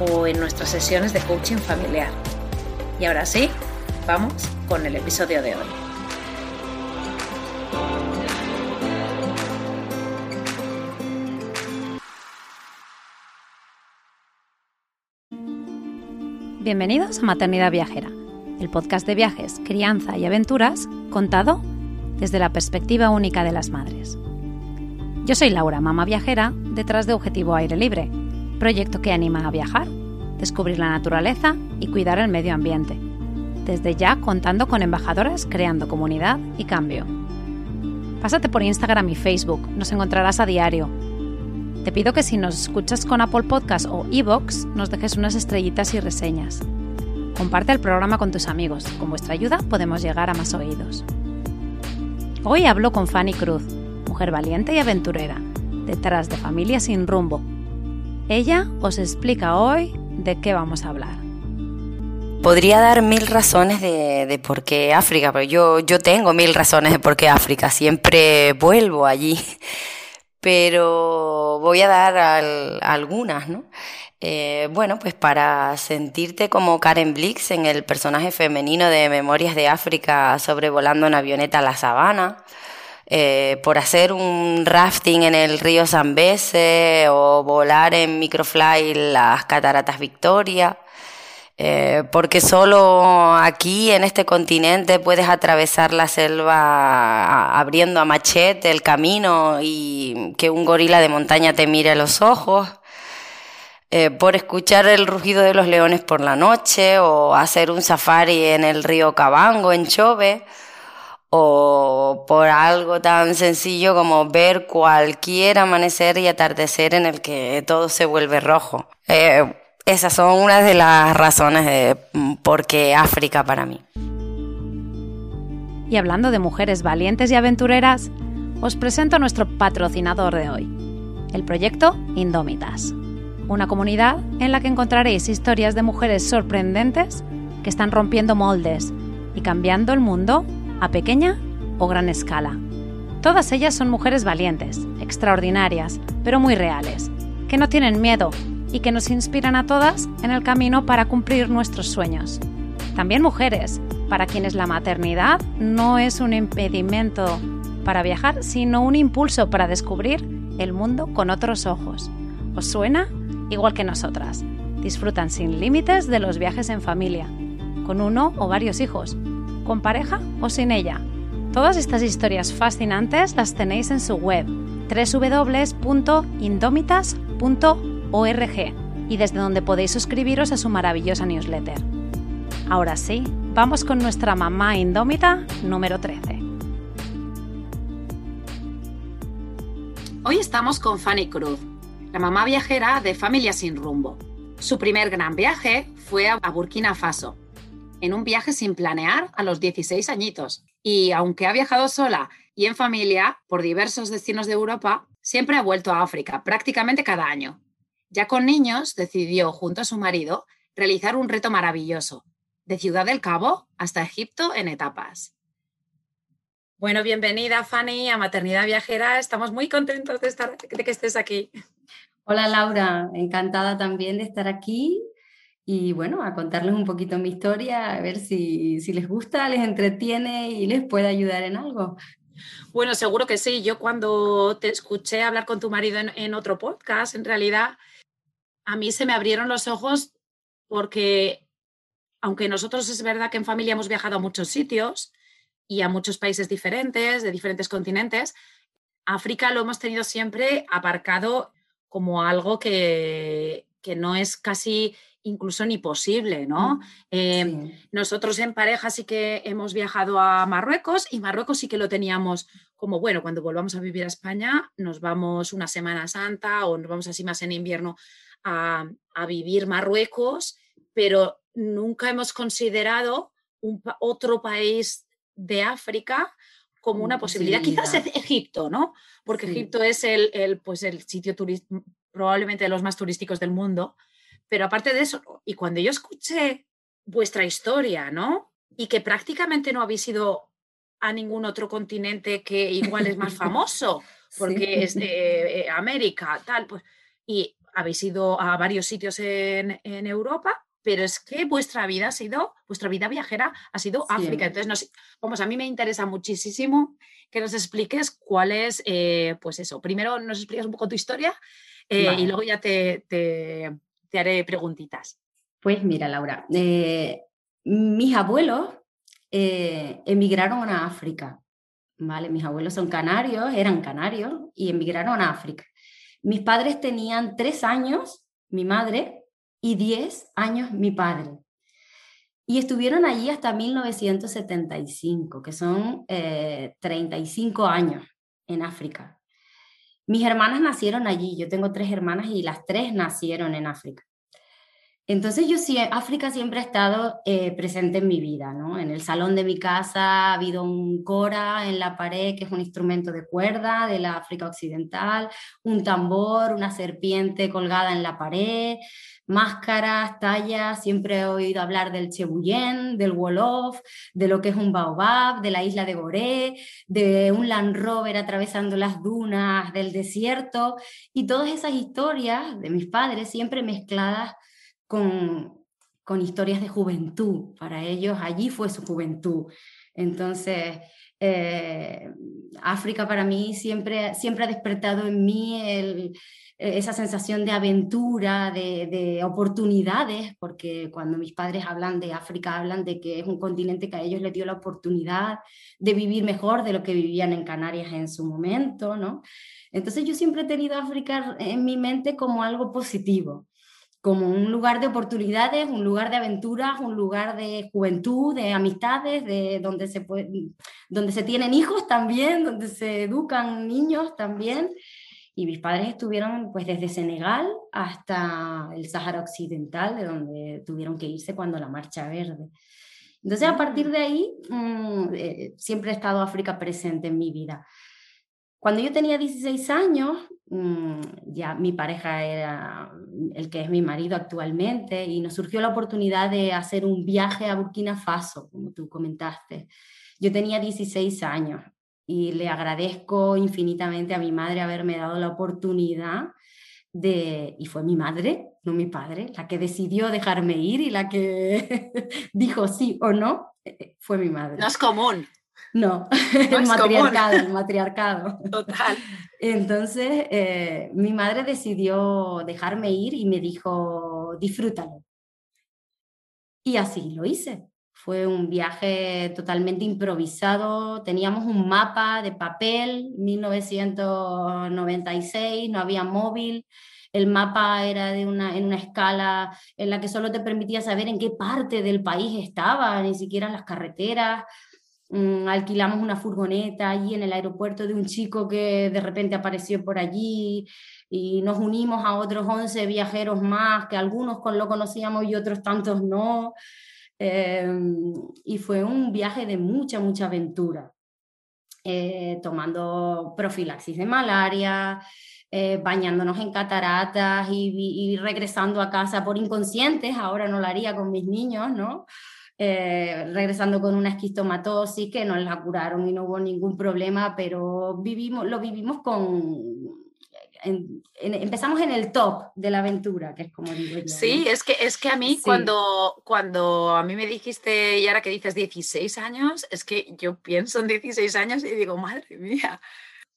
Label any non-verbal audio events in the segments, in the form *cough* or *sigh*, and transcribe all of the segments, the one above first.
o en nuestras sesiones de coaching familiar. Y ahora sí, vamos con el episodio de hoy. Bienvenidos a Maternidad Viajera, el podcast de viajes, crianza y aventuras contado desde la perspectiva única de las madres. Yo soy Laura, mamá viajera, detrás de Objetivo Aire Libre, proyecto que anima a viajar, descubrir la naturaleza y cuidar el medio ambiente. Desde ya contando con embajadoras creando comunidad y cambio. Pásate por Instagram y Facebook, nos encontrarás a diario. Te pido que si nos escuchas con Apple Podcast o Evox, nos dejes unas estrellitas y reseñas. Comparte el programa con tus amigos. Con vuestra ayuda podemos llegar a más oídos. Hoy hablo con Fanny Cruz, mujer valiente y aventurera, detrás de Familia sin rumbo, ella os explica hoy de qué vamos a hablar. Podría dar mil razones de, por qué África, pero yo, yo tengo mil razones de por qué África, siempre vuelvo allí, pero voy a dar algunas, ¿no? Eh, bueno, pues para sentirte como Karen Blix en el personaje femenino de Memorias de África sobrevolando en avioneta a la sabana, eh, por hacer un rafting en el río Zambeze o volar en microfly las cataratas Victoria. Eh, porque solo aquí en este continente puedes atravesar la selva abriendo a machete el camino y que un gorila de montaña te mire a los ojos. Eh, por escuchar el rugido de los leones por la noche o hacer un safari en el río Cabango en Chove o por algo tan sencillo como ver cualquier amanecer y atardecer en el que todo se vuelve rojo. Eh, esas son una de las razones de por qué África para mí. Y hablando de mujeres valientes y aventureras, os presento a nuestro patrocinador de hoy, el proyecto Indómitas, una comunidad en la que encontraréis historias de mujeres sorprendentes que están rompiendo moldes y cambiando el mundo a pequeña o gran escala. Todas ellas son mujeres valientes, extraordinarias, pero muy reales, que no tienen miedo y que nos inspiran a todas en el camino para cumplir nuestros sueños. También mujeres, para quienes la maternidad no es un impedimento para viajar, sino un impulso para descubrir el mundo con otros ojos. ¿Os suena? Igual que nosotras. Disfrutan sin límites de los viajes en familia, con uno o varios hijos, con pareja o sin ella. Todas estas historias fascinantes las tenéis en su web www.indomitas.org y desde donde podéis suscribiros a su maravillosa newsletter. Ahora sí, vamos con nuestra mamá indómita número 13. Hoy estamos con Fanny Cruz, la mamá viajera de Familia Sin Rumbo. Su primer gran viaje fue a Burkina Faso, en un viaje sin planear a los 16 añitos. Y aunque ha viajado sola y en familia por diversos destinos de Europa, siempre ha vuelto a África, prácticamente cada año. Ya con niños, decidió, junto a su marido, realizar un reto maravilloso, de Ciudad del Cabo hasta Egipto en etapas. Bueno, bienvenida Fanny a Maternidad Viajera. Estamos muy contentos de, estar, de que estés aquí. Hola Laura, encantada también de estar aquí y bueno, a contarles un poquito mi historia, a ver si, si les gusta, les entretiene y les puede ayudar en algo. Bueno, seguro que sí. Yo cuando te escuché hablar con tu marido en, en, otro podcast, en realidad a mí se me abrieron los ojos porque aunque nosotros es verdad que en familia hemos viajado a muchos sitios y a muchos países diferentes, de diferentes continentes, África lo hemos tenido siempre aparcado como algo que, que no es casi incluso ni posible, ¿no? Mm, em, nosotros en pareja sí que hemos viajado a Marruecos y Marruecos sí que lo teníamos como, bueno, cuando volvamos a vivir a España nos vamos una Semana Santa o nos vamos así más en invierno a, vivir Marruecos, pero nunca hemos considerado un, otro país de África como una posibilidad. Quizás Egipto, ¿no? Porque Egipto es el, el, pues el sitio probablemente de los más turísticos del mundo pero aparte de eso, y cuando yo escuché vuestra historia, ¿no? Y que prácticamente no habéis ido a ningún otro continente que igual es más *laughs* famoso, porque es eh, eh, América, tal, pues, y habéis ido a varios sitios en, Europa, pero es que vuestra vida ha sido, vuestra vida viajera ha sido África. Entonces, vamos, a mí me interesa muchísimo que nos expliques cuál es, eh, pues eso, primero nos explicas un poco tu historia y luego ya te, te haré preguntitas. Pues mira, Laura, eh, mis abuelos eh, emigraron a África, ¿vale? Mis abuelos son canarios, eran canarios y emigraron a África. Mis padres tenían tres años, mi madre, y diez años mi padre. Y estuvieron allí hasta 1975, que son 35 eh, años en África. Mis hermanas nacieron allí, yo tengo tres hermanas y las tres nacieron en África. Entonces yo sí, África siempre ha estado eh, presente en mi vida, ¿no? En el salón de mi casa ha habido un cora en la pared, que es un instrumento de cuerda de la África Occidental, un tambor, una serpiente colgada en la pared, máscaras, tallas, siempre he oído hablar del Chebuyen, del Wolof, de lo que es un baobab, de la isla de Goré, de un Land Rover atravesando las dunas del desierto y todas esas historias de mis padres siempre mezcladas con, con historias de juventud. Para ellos allí fue su juventud. Entonces, eh, África para mí siempre, siempre ha despertado en mí el, esa sensación de aventura, de, oportunidades, porque cuando mis padres hablan de África, hablan de que es un continente que a ellos les dio la oportunidad de vivir mejor de lo que vivían en Canarias en su momento, ¿no? Entonces yo siempre he tenido África en mi mente como algo positivo, como un lugar de oportunidades, un lugar de aventuras, un lugar de juventud, de amistades, de donde se, donde se tienen hijos también, donde se educan niños también. Y mis padres estuvieron pues desde Senegal hasta el Sáhara Occidental, de donde tuvieron que irse cuando la Marcha Verde. Entonces, a partir mm. de ahí, mm, eh, siempre ha estado África presente en mi vida. Cuando yo tenía 16 años, mm, ya mi pareja era el que es mi marido actualmente y nos surgió la oportunidad de hacer un viaje a Burkina Faso, como tú comentaste. Yo tenía 16 años y le agradezco infinitamente a mi madre haberme dado la oportunidad de, y fue mi madre, no mi padre, la que decidió dejarme ir y la que *laughs* dijo sí o no, eh, eh, fue mi madre. No es común. No, *laughs* el matriarcado, el matriarcado. Total. *laughs* Entonces, eh, mi madre decidió dejarme ir y me dijo, disfrútalo. Y así lo hice. Fue un viaje totalmente improvisado. Teníamos un mapa de papel, 1996, no había móvil. El mapa era de una, en una escala en la que solo te permitía saber en qué parte del país estaba, ni siquiera las carreteras. Mm, alquilamos una furgoneta allí en el aeropuerto de un chico que de repente apareció por allí y nos unimos a otros 11 viajeros más, que algunos lo conocíamos y otros tantos no. Em, y fue un viaje de mucha, mucha aventura, eh, tomando profilaxis de malaria, eh, bañándonos en cataratas y, regresando a casa por inconscientes, ahora no lo haría con mis niños, ¿no? Eh, regresando con una esquistomatosis que nos la curaron y no hubo ningún problema, pero vivimos, lo vivimos con empezamos en el top de la aventura, que es como digo yo. Sí, es, que, es que a mí cuando, cuando a mí me dijiste, y ahora que dices 16 años, es que yo pienso en 16 años y digo, madre mía.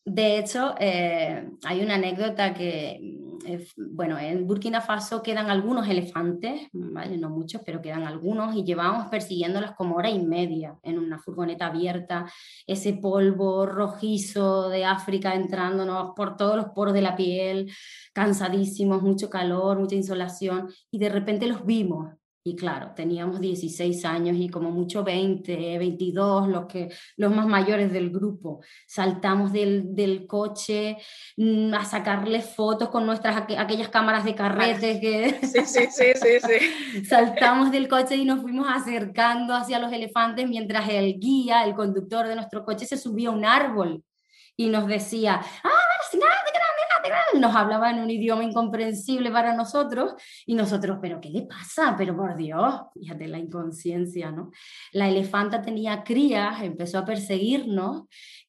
De hecho, eh, hay una anécdota que eh, bueno, en Burkina Faso quedan algunos elefantes, ¿vale? no muchos, pero quedan algunos, y llevábamos persiguiéndolas como hora y media en una furgoneta abierta, ese polvo rojizo de África entrándonos por todos los poros de la piel, cansadísimos, mucho calor, mucha insolación, y de repente los vimos y claro, teníamos 16 años y como mucho 20, 22, los, que, los más mayores del grupo. Saltamos del, del coche mm, a sacarle fotos con nuestras aquellas cámaras de carretes que... Sí, sí, sí, sí, sí. *laughs* Saltamos del coche y nos fuimos acercando hacia los elefantes mientras el guía, el conductor de nuestro coche, se subía a un árbol y nos decía, ¡ah, nos hablaba en un idioma incomprensible para nosotros y nosotros, pero ¿qué le pasa? Pero por Dios, fíjate la inconsciencia, ¿no? La elefanta tenía crías, empezó a perseguirnos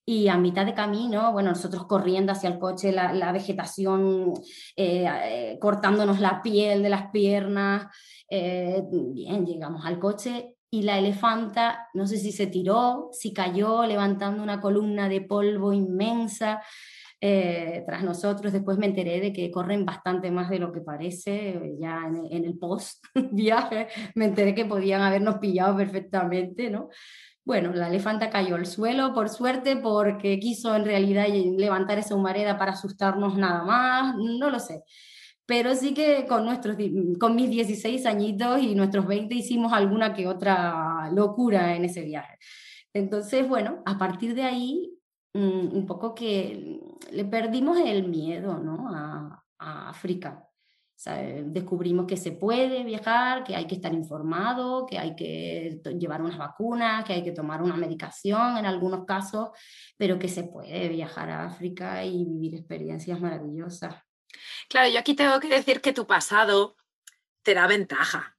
y a mitad de camino, bueno, nosotros corriendo hacia el coche, la, vegetación eh, eh, cortándonos la piel de las piernas, eh, bien, llegamos al coche y la elefanta, no sé si se tiró, si cayó, levantando una columna de polvo inmensa. Eh, tras nosotros. Después me enteré de que corren bastante más de lo que parece, ya en, el post *laughs* viaje me enteré que podían habernos pillado perfectamente, ¿no? Bueno, la elefanta cayó al suelo, por suerte, porque quiso en realidad levantar esa humareda para asustarnos nada más, no lo sé. Pero sí que con, nuestros, con mis 16 añitos y nuestros 20 hicimos alguna que otra locura en ese viaje. Entonces, bueno, a partir de ahí un poco que le perdimos el miedo ¿no? a, África. descubrimos que se puede viajar, que hay que estar informado, que hay que llevar unas vacunas, que hay que tomar una medicación en algunos casos, pero que se puede viajar a África y vivir experiencias maravillosas. Claro, yo aquí tengo que decir que tu pasado te da ventaja.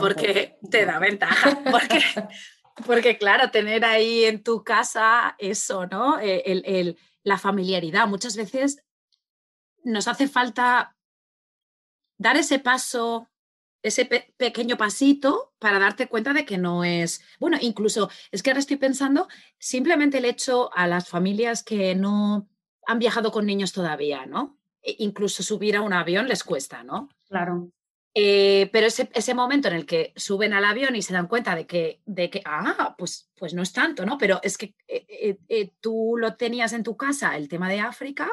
porque te da ventaja, porque *laughs* *laughs* porque claro, tener ahí en tu casa eso, ¿no? Eh, la familiaridad. Muchas veces nos hace falta dar ese paso, ese pequeño pasito para darte cuenta de que no es, bueno, incluso es que ahora estoy pensando simplemente el hecho a las familias que no han viajado con niños todavía, ¿no? E incluso subir a un avión les cuesta, ¿no? Claro. Eh, pero ese, ese, momento en el que suben al avión y se dan cuenta de que, de que ah, pues, pues no es tanto, ¿no? Pero es que eh, eh, tú lo tenías en tu casa, el tema de África,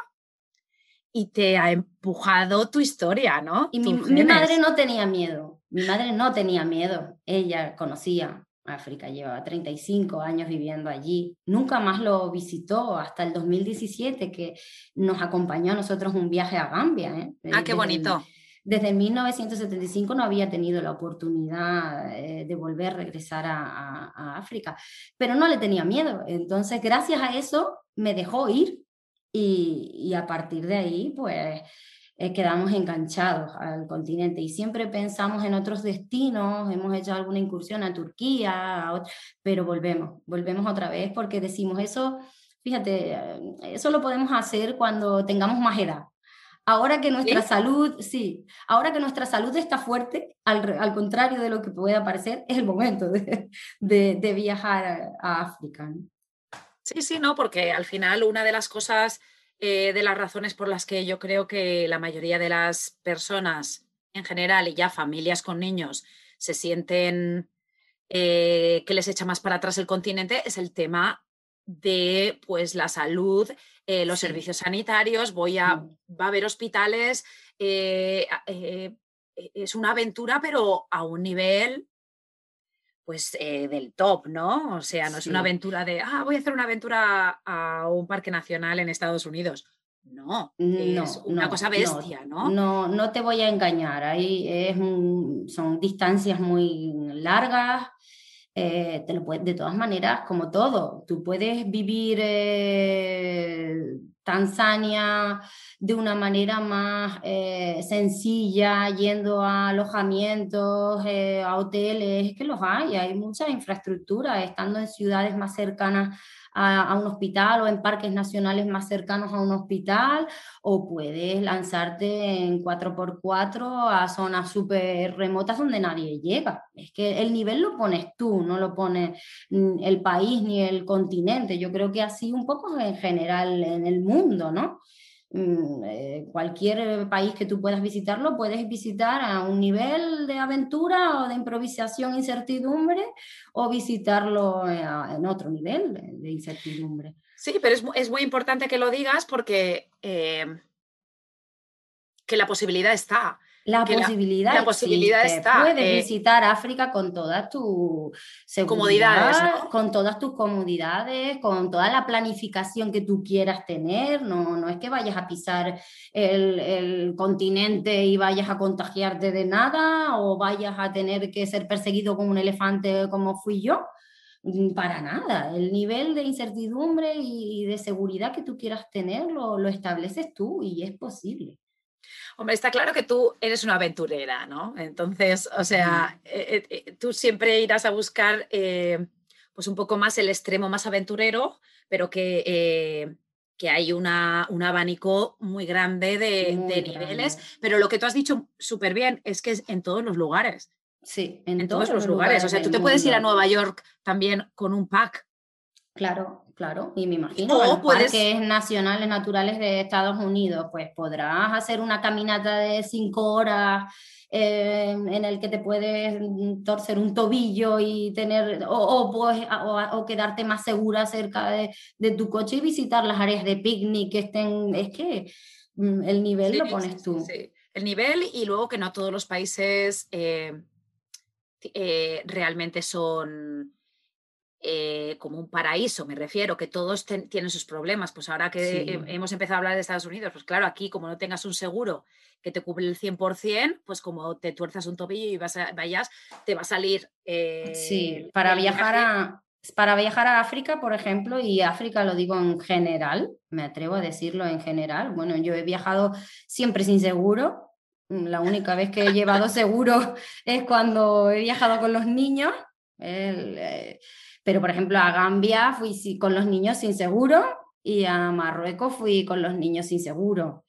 y te ha empujado tu historia, ¿no? Y mi, mi, madre no tenía miedo, mi madre no tenía miedo, ella conocía África, llevaba 35 años viviendo allí, nunca más lo visitó hasta el 2017 que nos acompañó a nosotros un viaje a Gambia. Ah, qué bonito. Desde 1975 no había tenido la oportunidad eh, de volver a regresar a, África, pero no le tenía miedo. Entonces, gracias a eso, me dejó ir y, a partir de ahí, pues eh, quedamos enganchados al continente y siempre pensamos en otros destinos, hemos hecho alguna incursión a Turquía, pero volvemos, volvemos otra vez porque decimos eso, fíjate, eh, eso lo podemos hacer cuando tengamos más edad. Ahora que nuestra salud, sí, ahora que nuestra salud está fuerte, al, contrario de lo que pueda parecer, es el momento de, de, viajar a, África. Sí, sí, no, porque al final una de las cosas, eh, de las razones por las que yo creo que la mayoría de las personas en general y ya familias con niños se sienten eh, que les echa más para atrás el continente es el tema de pues la salud, eh, los servicios sanitarios, voy a, mm. va a haber hospitales, eh, eh, e, es una aventura, pero a un nivel pues del top, ¿no? O sea, no es una aventura de, ah, voy a hacer una aventura a un parque nacional en Estados Unidos. No, es una cosa bestia, no, ¿no? No, te voy a engañar, ahí es son distancias muy largas, eh, te lo de todas maneras, como todo, tú puedes vivir eh, Tanzania de una manera más eh, sencilla, yendo a alojamientos, a hoteles, que los hay, hay mucha infraestructura, estando en ciudades más cercanas a, un hospital o en parques nacionales más cercanos a un hospital, o puedes lanzarte en 4x4 a zonas súper remotas donde nadie llega. Es que el nivel lo pones tú, no lo pone el país ni el continente. Yo creo que así un poco en general en el mundo, ¿no? Mm, eh, cualquier país que tú puedas visitarlo, puedes visitar a un nivel de aventura o de improvisación, incertidumbre, o visitarlo eh, en otro nivel de, incertidumbre. Sí, pero es, muy importante que lo digas porque que la posibilidad está. La posibilidad, la, posibilidad está. Puedes eh, visitar África con todas tus comodidades, con todas tus comodidades, con toda la planificación que tú quieras tener. No, no es que vayas a pisar el, el, continente y vayas a contagiarte de nada o vayas a tener que ser perseguido como un elefante como fui yo. Para nada. El nivel de incertidumbre y de seguridad que tú quieras tener lo, lo estableces tú y es posible. Hombre, está claro que tú eres una aventurera, ¿no? Entonces, o sea, eh, eh, eh, tú siempre irás a buscar pues un poco más el extremo más aventurero, pero que, que hay una, un abanico muy grande de, niveles. Pero lo que tú has dicho súper bien es que es en todos los lugares. Sí, en, todos, los lugares. O sea, tú te puedes ir a Nueva York también con un pack. Claro, Claro, y me imagino o los parques nacionales naturales de Estados Unidos, pues podrás hacer una caminata de cinco horas eh, en el que te puedes torcer un tobillo y tener, o, pues, o, quedarte más segura cerca de, tu coche y visitar las áreas de picnic que estén, es que mm, el nivel lo pones tú. Sí, el nivel y luego que no todos los países eh, eh, realmente son eh, como un paraíso, me refiero, que todos tienen sus problemas. Pues ahora que hemos empezado a hablar de Estados Unidos, pues claro, aquí como no tengas un seguro que te cubre el 100%, pues como te tuerzas un tobillo y vas a, vayas, te va a salir... Eh, sí, para viajar a... Para viajar a África, por ejemplo, y África lo digo en general, me atrevo a decirlo en general. Bueno, yo he viajado siempre sin seguro. La única vez que he llevado *laughs* seguro es cuando he viajado con los niños. El, eh, pero, por ejemplo, a Gambia fui con los niños sin seguro y a Marruecos fui con los niños sin seguro.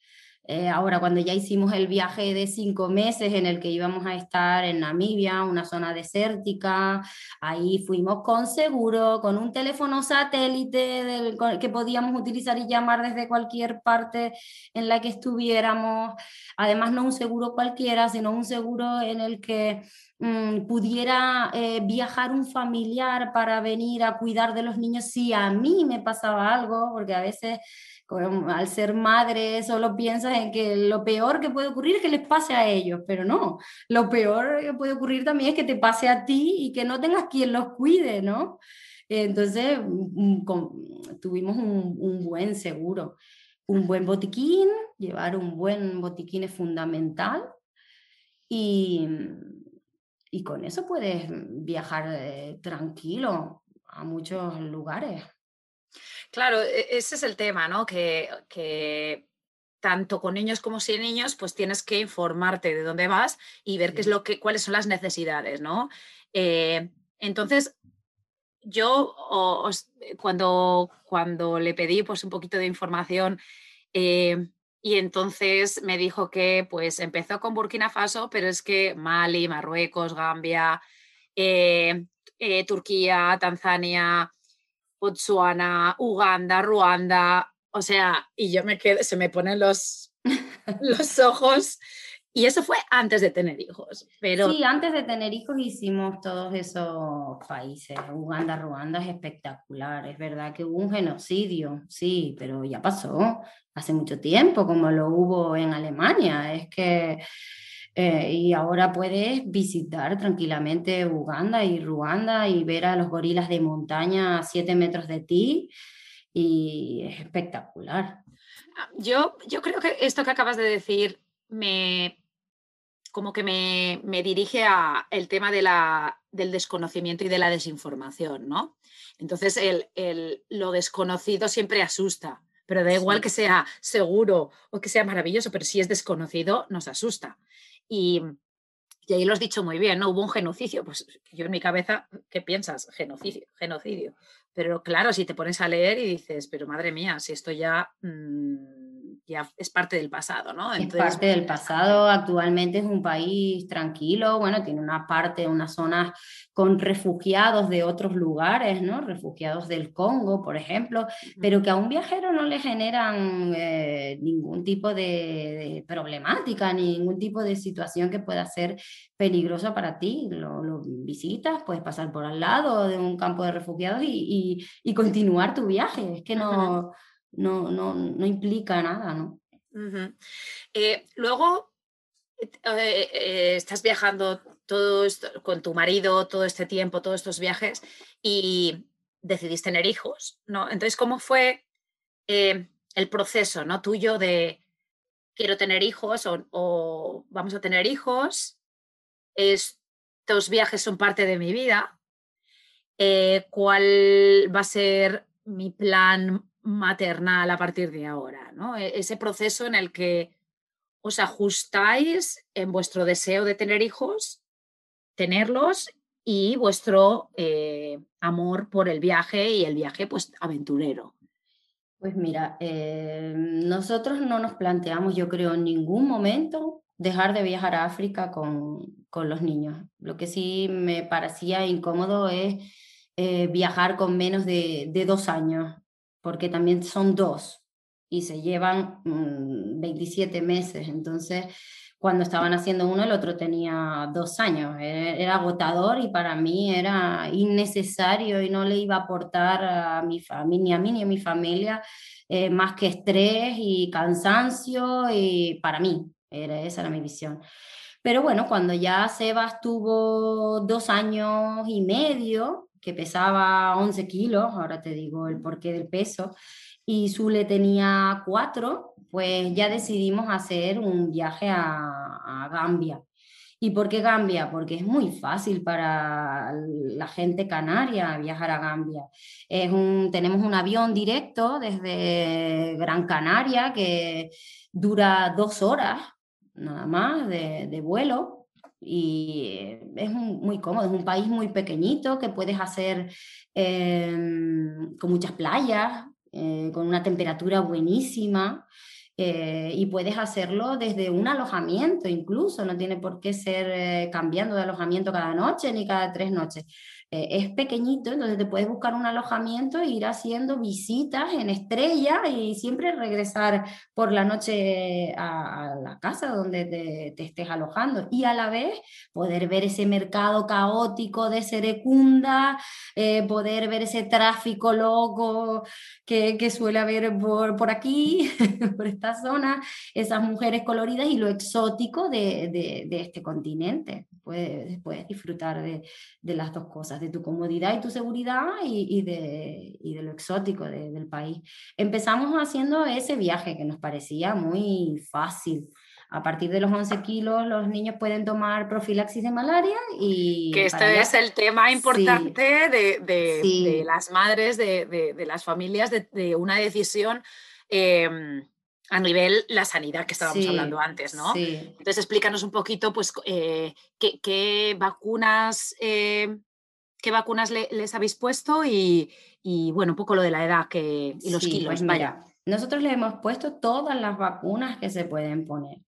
Eh, ahora, cuando ya hicimos el viaje de cinco meses en el que íbamos a estar en Namibia, una zona desértica, ahí fuimos con seguro, con un teléfono satélite del, que podíamos utilizar y llamar desde cualquier parte en la que estuviéramos. Además, no un seguro cualquiera, sino un seguro en el que mm, pudiera eh, viajar un familiar para venir a cuidar de los niños si a mí me pasaba algo, porque a veces al ser madre solo piensas en que lo peor que puede ocurrir es que les pase a ellos, pero no, lo peor que puede ocurrir también es que te pase a ti y que no tengas quien los cuide, ¿no? Entonces mm, tuvimos un, buen seguro, un buen botiquín, llevar un buen botiquín es fundamental y, y con eso puedes viajar eh, tranquilo a muchos lugares. Claro, e, ese es el tema, ¿no? Que, tanto con niños como sin niños, pues tienes que informarte de dónde vas y ver qué es lo que, cuáles son las necesidades, ¿no? Eh, entonces, yo cuando, cuando le pedí pues un poquito de información eh, y entonces me dijo que pues empezó con Burkina Faso, pero es que Mali, Marruecos, Gambia, eh, Turquía, Tanzania, Botswana, Uganda, Ruanda, o sea, y yo me quedé, se me ponen los, *laughs* los ojos. Y eso fue antes de tener hijos. Pero... Sí, antes de tener hijos hicimos todos esos países. Uganda, Ruanda es espectacular. Es verdad que hubo un genocidio, sí, pero ya pasó hace mucho tiempo, como lo hubo en Alemania. Es que eh, y ahora puedes visitar tranquilamente Uganda y Ruanda y ver a los gorilas de montaña a siete metros de ti y es espectacular. Ah, yo, yo creo que esto que acabas de decir me como que me, me dirige a el tema de la, del desconocimiento y de la desinformación, ¿no? Entonces, el, el, lo desconocido siempre asusta, pero da igual que sea seguro o que sea maravilloso, pero si es desconocido, nos asusta. Y, ahí lo has dicho muy bien, ¿no? Hubo un genocidio, pues yo en mi cabeza, ¿qué piensas? Genocidio, genocidio. Pero claro, si te pones a leer y dices, pero madre mía, si esto ya, mm, ya es parte del pasado, ¿no? es parte del pasado, actualmente es un país tranquilo, bueno, tiene una parte, unas zonas con refugiados de otros lugares, ¿no? Refugiados del Congo, por ejemplo, pero que a un viajero no le generan eh, ningún tipo de, problemática, ningún tipo de situación que pueda ser peligrosa para ti. Lo, visitas, puedes pasar por al lado de un campo de refugiados y, y, continuar tu viaje. Es que no, no, no, no implica nada, ¿no? Eh, luego, eh, estás viajando todo esto, con tu marido todo este tiempo, todos estos viajes, y decidiste tener hijos, ¿no? Entonces, ¿cómo fue eh, el proceso, ¿no? Tuyo de quiero tener hijos o, vamos a tener hijos, estos viajes son parte de mi vida, eh, ¿cuál va a ser mi plan maternal a partir de ahora, ¿no? E-, ese proceso en el que os ajustáis en vuestro deseo de tener hijos tenerlos y vuestro eh, amor por el viaje y el viaje pues aventurero. Pues mira, eh, nosotros no nos planteamos, yo creo, en ningún momento dejar de viajar a África con, con los niños. Lo que sí me parecía incómodo es eh, viajar con menos de, de, dos años, porque también son dos y se llevan 27 mm, meses. Entonces, cuando estaban haciendo uno, el otro tenía dos años. E-, era, agotador y para mí era innecesario y no le iba a aportar a mi ni a mí ni a mi familia, eh, más que estrés y cansancio y para mí, era, esa era mi visión. Pero bueno, cuando ya Sebas tuvo dos años y medio, que pesaba 11 kilos, ahora te digo el porqué del peso, y Zule tenía cuatro, pues ya decidimos hacer un viaje a, Gambia. ¿Y por qué Gambia? Porque es muy fácil para la gente canaria viajar a Gambia. Es un, tenemos un avión directo desde Gran Canaria que dura dos horas nada más de, vuelo y es muy cómodo. Es un país muy pequeñito que puedes hacer em, con muchas playas, eh, con una temperatura buenísima. Eh, y puedes hacerlo desde un alojamiento incluso, no tiene por qué ser eh, cambiando de alojamiento cada noche ni cada tres noches. Eh, es pequeñito, entonces te puedes buscar un alojamiento e ir haciendo visitas en estrella y siempre regresar por la noche a, la casa donde te, estés alojando y a la vez poder ver ese mercado caótico de Serecunda, eh, poder ver ese tráfico loco que, que suele haber por, por aquí, *laughs* por esta zona, esas mujeres coloridas y lo exótico de, de, de este continente. Puedes, puedes disfrutar de, de las dos cosas de tu comodidad y tu seguridad y, de, de, lo exótico del país. Empezamos haciendo ese viaje que nos parecía muy fácil. A partir de los 11 kilos los niños pueden tomar profilaxis de malaria y... Que este es el tema importante de, de, las madres, de, las familias, de, una decisión. Em, a nivel la sanidad que estábamos hablando antes, ¿no? Entonces explícanos un poquito, pues, eh, qué, vacunas eh, qué vacunas les habéis puesto y, bueno, un poco lo de la edad que, y los kilos. Pues mira, nosotros le hemos puesto todas las vacunas que se pueden poner.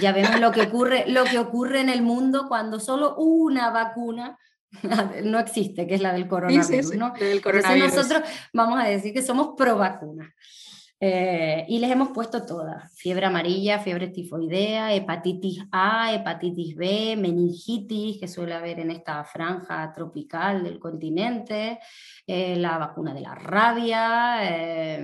Ya vemos lo que ocurre, lo que ocurre en el mundo cuando solo una vacuna *laughs* no existe, que es la del coronavirus. ¿no? Entonces nosotros vamos a decir que somos pro vacuna. Eh, y les hemos puesto todas, fiebre amarilla, fiebre tifoidea, hepatitis A, hepatitis B, meningitis, que suele haber en esta franja tropical del continente, eh, la vacuna de la rabia, eh,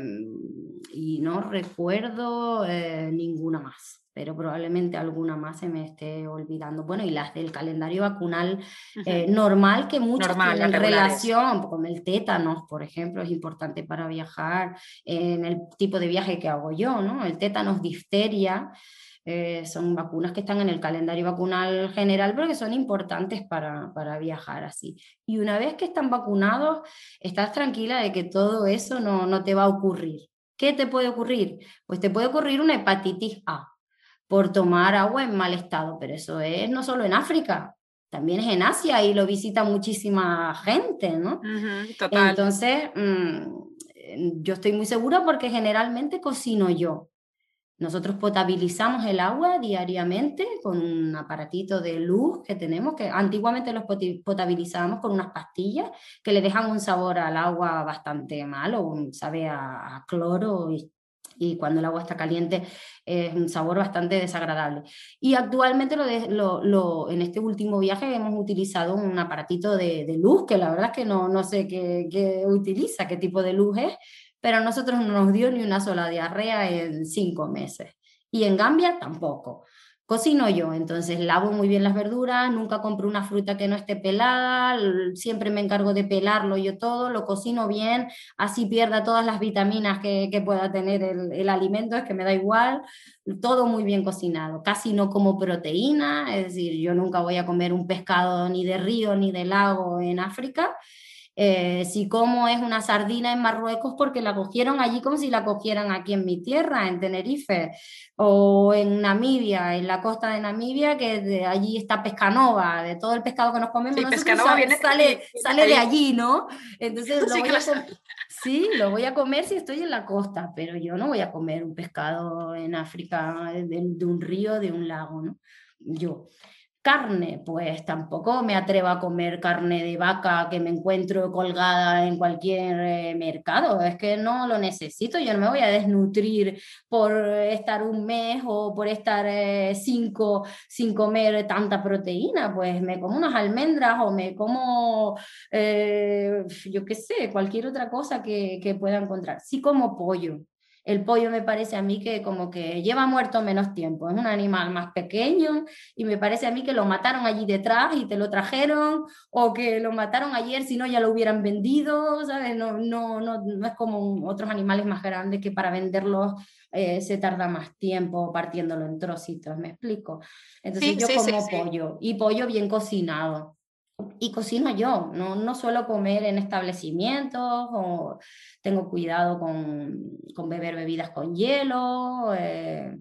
y no recuerdo ninguna más pero probablemente alguna más se me esté olvidando. Bueno, y las del calendario vacunal eh, normal, que muchas tienen relación, con el tétanos, por ejemplo, es importante para viajar, en el tipo de viaje que hago yo, ¿no? El tétanos, difteria, eh, son vacunas que están en el calendario vacunal general, pero que son importantes para, para, viajar así. Y una vez que están vacunados, estás tranquila de que todo eso no, no te va a ocurrir. ¿Qué te puede ocurrir? Pues te puede ocurrir una hepatitis A por tomar agua en mal estado, pero eso es no solo en África, también es en Asia y lo visita muchísima gente, ¿no? Entonces, mm, yo estoy muy segura porque generalmente cocino yo. Nosotros potabilizamos el agua diariamente con un aparatito de luz que tenemos, que antiguamente los potabilizábamos con unas pastillas que le dejan un sabor al agua bastante malo, un, sabe a, cloro y, cuando el agua está caliente es un sabor bastante desagradable. Y actualmente lo, lo, en este último viaje hemos utilizado un aparatito de, luz, que la verdad es que no, no sé qué, qué utiliza, qué tipo de luz es, pero a nosotros no nos dio ni una sola diarrea en cinco meses. Y en Gambia tampoco. Cocino yo, entonces lavo muy bien las verduras, nunca compro una fruta que no esté pelada, siempre me encargo de pelarlo yo todo, lo cocino bien, así pierda todas las vitaminas que, pueda tener el, el, alimento, es que me da igual, todo muy bien cocinado, casi no como proteína, es decir, yo nunca voy a comer un pescado ni de río ni de lago en África, eh, si como es una sardina en Marruecos porque la cogieron allí como si la cogieran aquí en mi tierra, en Tenerife, o en Namibia, en la costa de Namibia, que de allí está pescanova, de todo el pescado que nos comemos, sí, pescanova sale, sale, de allí, ¿no? Entonces *laughs* lo voy a sí, lo voy a comer si estoy en la costa, pero yo no voy a comer un pescado en África de, de un río, de un lago, ¿no? Yo. Carne, pues tampoco me atrevo a comer carne de vaca que me encuentro colgada en cualquier eh, mercado. Es que no lo necesito. Yo no me voy a desnutrir por estar un mes o por estar eh, cinco sin comer tanta proteína. Pues me como unas almendras o me como, eh, yo qué sé, cualquier otra cosa que, que pueda encontrar. Sí como pollo el pollo me parece a mí que como que lleva muerto menos tiempo, es un animal más pequeño y me parece a mí que lo mataron allí detrás y te lo trajeron o que lo mataron ayer si no ya lo hubieran vendido, ¿sabes? No, no, no, no es como otros animales más grandes que para venderlos eh, se tarda más tiempo partiéndolo en trocitos, ¿me explico? Entonces yo como pollo y pollo bien cocinado y cocino yo, no, no suelo comer en establecimientos o tengo cuidado con, con beber bebidas con hielo, eh,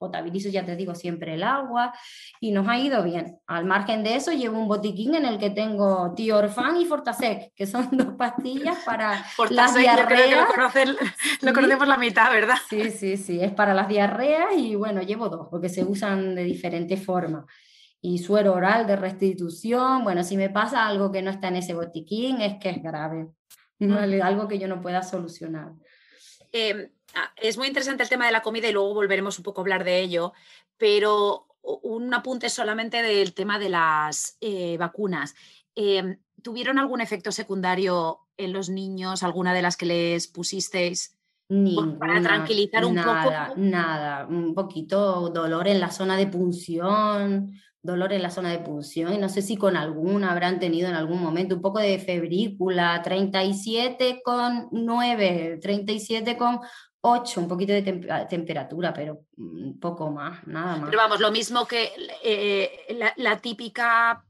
potabilizo, ya te digo, siempre el agua y nos ha ido bien. Al margen de eso, llevo un botiquín en el que tengo Tiorfan y Fortasec, que son *laughs* dos pastillas para las diarreas. Lo, conocemos la mitad, ¿verdad? Sí, sí, sí, es para las diarreas y bueno, llevo dos porque se usan de diferentes formas y suero oral de restitución. Bueno, si me pasa algo que no está en ese botiquín, es que es grave, *laughs* algo que yo no pueda solucionar. Em, ah, es muy interesante el tema de la comida y luego volveremos un poco a hablar de ello, pero un apunte solamente del tema de las eh, vacunas. Em, ¿Tuvieron algún efecto secundario en los niños, alguna de las que les pusisteis? para tranquilizar un nada, poco. Nada, un poquito dolor en la zona de punción, dolor en la zona de punción y no sé si con alguna habrán tenido en algún momento un poco de febrícula, 37 con 9, 37 con 8, un poquito de temperatura, pero poco más, nada más. Pero vamos, lo mismo que eh, la, típica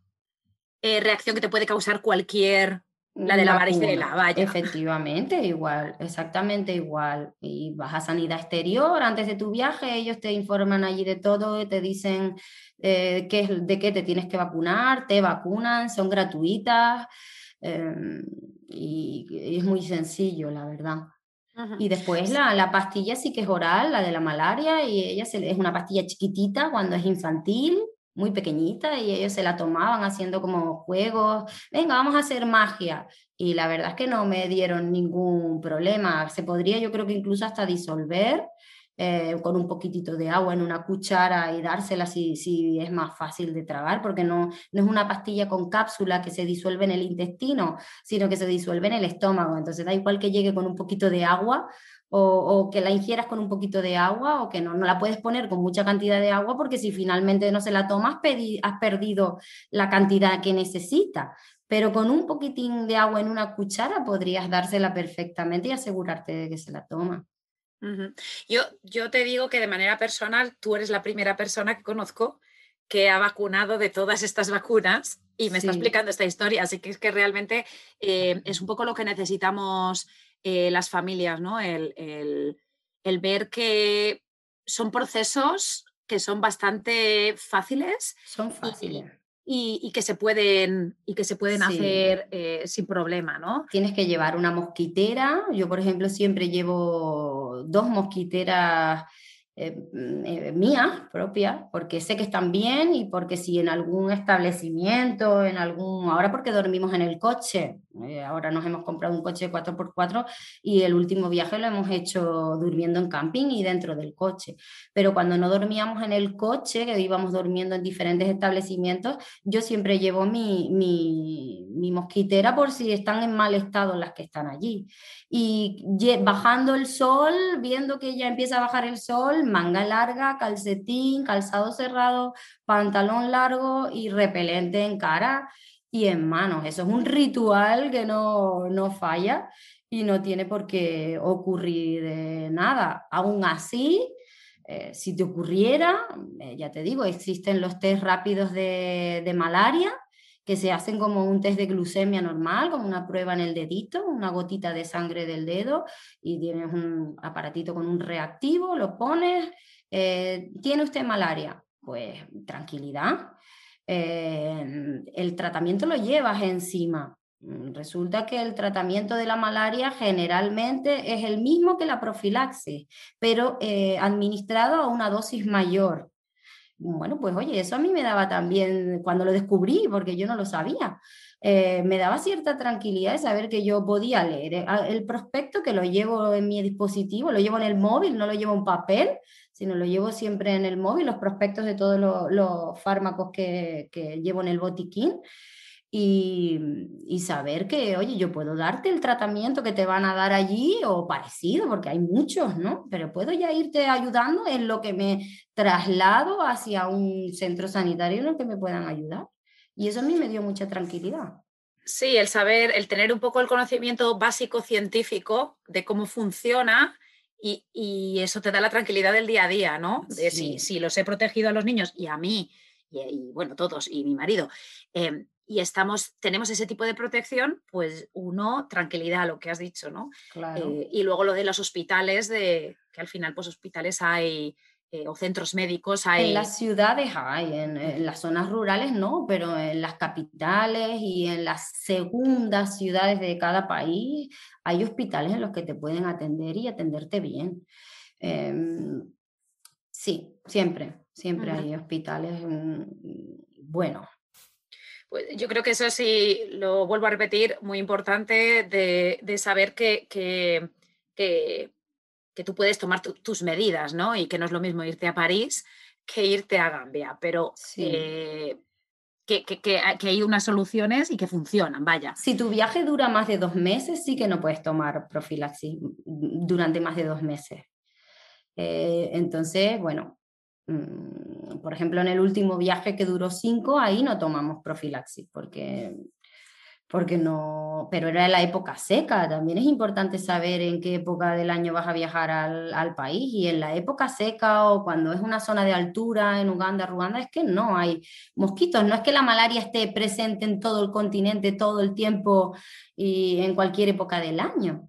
eh, reacción que te puede causar cualquier la de la varicela, vaya. Efectivamente, igual, exactamente igual. Y vas a sanidad exterior antes de tu viaje, ellos te informan allí de todo, te dicen eh, qué, de qué te tienes que vacunar, te vacunan, son gratuitas em, y, es muy sencillo, la verdad. Y después la, la, pastilla sí que es oral, la de la malaria, y ella es una pastilla chiquitita cuando es infantil muy pequeñita y ellos se la tomaban haciendo como juegos, venga, vamos a hacer magia. Y la verdad es que no me dieron ningún problema. Se podría yo creo que incluso hasta disolver eh, con un poquitito de agua en una cuchara y dársela si, si es más fácil de tragar, porque no, no es una pastilla con cápsula que se disuelve en el intestino, sino que se disuelve en el estómago. Entonces da igual que llegue con un poquito de agua o, que la ingieras con un poquito de agua o que no, no la puedes poner con mucha cantidad de agua porque si finalmente no se la tomas has perdido la cantidad que necesita. Pero con un poquitín de agua en una cuchara podrías dársela perfectamente y asegurarte de que se la toma. yo, yo te digo que de manera personal tú eres la primera persona que conozco que ha vacunado de todas estas vacunas y me está explicando esta historia. Así que es que realmente eh, es un poco lo que necesitamos eh, las familias, ¿no? El, ver que son procesos que son bastante fáciles. Son fáciles. Y, que se pueden, y que se pueden hacer eh, sin problema, ¿no? Tienes que llevar una mosquitera. Yo, por ejemplo, siempre llevo dos mosquiteras eh, mm, eh, mía propia, porque sé que están bien y porque si en algún establecimiento, en algún, ahora porque dormimos en el coche, eh, ahora nos hemos comprado un coche 4x4 y el último viaje lo hemos hecho durmiendo en camping y dentro del coche, pero cuando no dormíamos en el coche, que íbamos durmiendo en diferentes establecimientos, yo siempre llevo mi, mi, mi mosquitera por si están en mal estado las que están allí. Y bajando el sol, viendo que ya empieza a bajar el sol, manga larga, calcetín, calzado cerrado, pantalón largo y repelente en cara y en manos. Eso es un ritual que no, no falla y no tiene por qué ocurrir nada. Aún así, eh, si te ocurriera, eh, ya te digo, existen los test rápidos de, de malaria que se hacen como un test de glucemia normal, como una prueba en el dedito, una gotita de sangre del dedo y tienes un aparatito con un reactivo, lo pones, eh, ¿tiene usted malaria? Pues tranquilidad. Eh, el tratamiento lo llevas encima. Resulta que el tratamiento de la malaria generalmente es el mismo que la profilaxis, pero eh, administrado a una dosis mayor. Bueno, pues oye, eso a mí me daba también, cuando lo descubrí, porque yo no lo sabía, eh, me daba cierta tranquilidad de saber que yo podía leer eh, el prospecto, que lo llevo en mi dispositivo, lo llevo en el móvil, no lo llevo en papel, sino lo llevo siempre en el móvil, los prospectos de todos los, fármacos que llevo en el botiquín y, saber que, oye, yo puedo darte el tratamiento que te van a dar allí o parecido, porque hay muchos, ¿no? Pero puedo ya irte ayudando en lo que me traslado hacia un centro sanitario en el que me puedan ayudar. Y eso a mí me dio mucha tranquilidad. Sí, el saber, el tener un poco el conocimiento básico científico de cómo funciona y, eso te da la tranquilidad del día a día, ¿no? De si, los he protegido a los niños y a mí, y, bueno, todos, y mi marido, em, y estamos, tenemos ese tipo de protección, pues uno, tranquilidad, lo que has dicho, ¿no? Eh, y luego lo de los hospitales, de que al final, pues hospitales hay, eh, o centros médicos hay. En las ciudades hay, en, las zonas rurales no, pero en las capitales y en las segundas ciudades de cada país hay hospitales en los que te pueden atender y atenderte bien. Em, sí, siempre, siempre hay hospitales mm, buenos. Pues yo creo que eso sí, lo vuelvo a repetir, muy importante de, saber que, que, que, tú puedes tomar tus medidas, ¿no? Y que no es lo mismo irte a París que irte a Gambia, pero eh, que, que, hay unas soluciones y que funcionan, vaya. Si tu viaje dura más de dos meses, sí que no puedes tomar profilaxis durante más de dos meses. Eh, entonces, bueno, por ejemplo, en el último viaje que duró cinco, ahí no tomamos profilaxis porque, porque no, pero era la época seca. También es importante saber en qué época del año vas a viajar al, al, país y en la época seca o cuando es una zona de altura en Uganda, Ruanda, es que no hay mosquitos. No es que la malaria esté presente en todo el continente todo el tiempo y en cualquier época del año.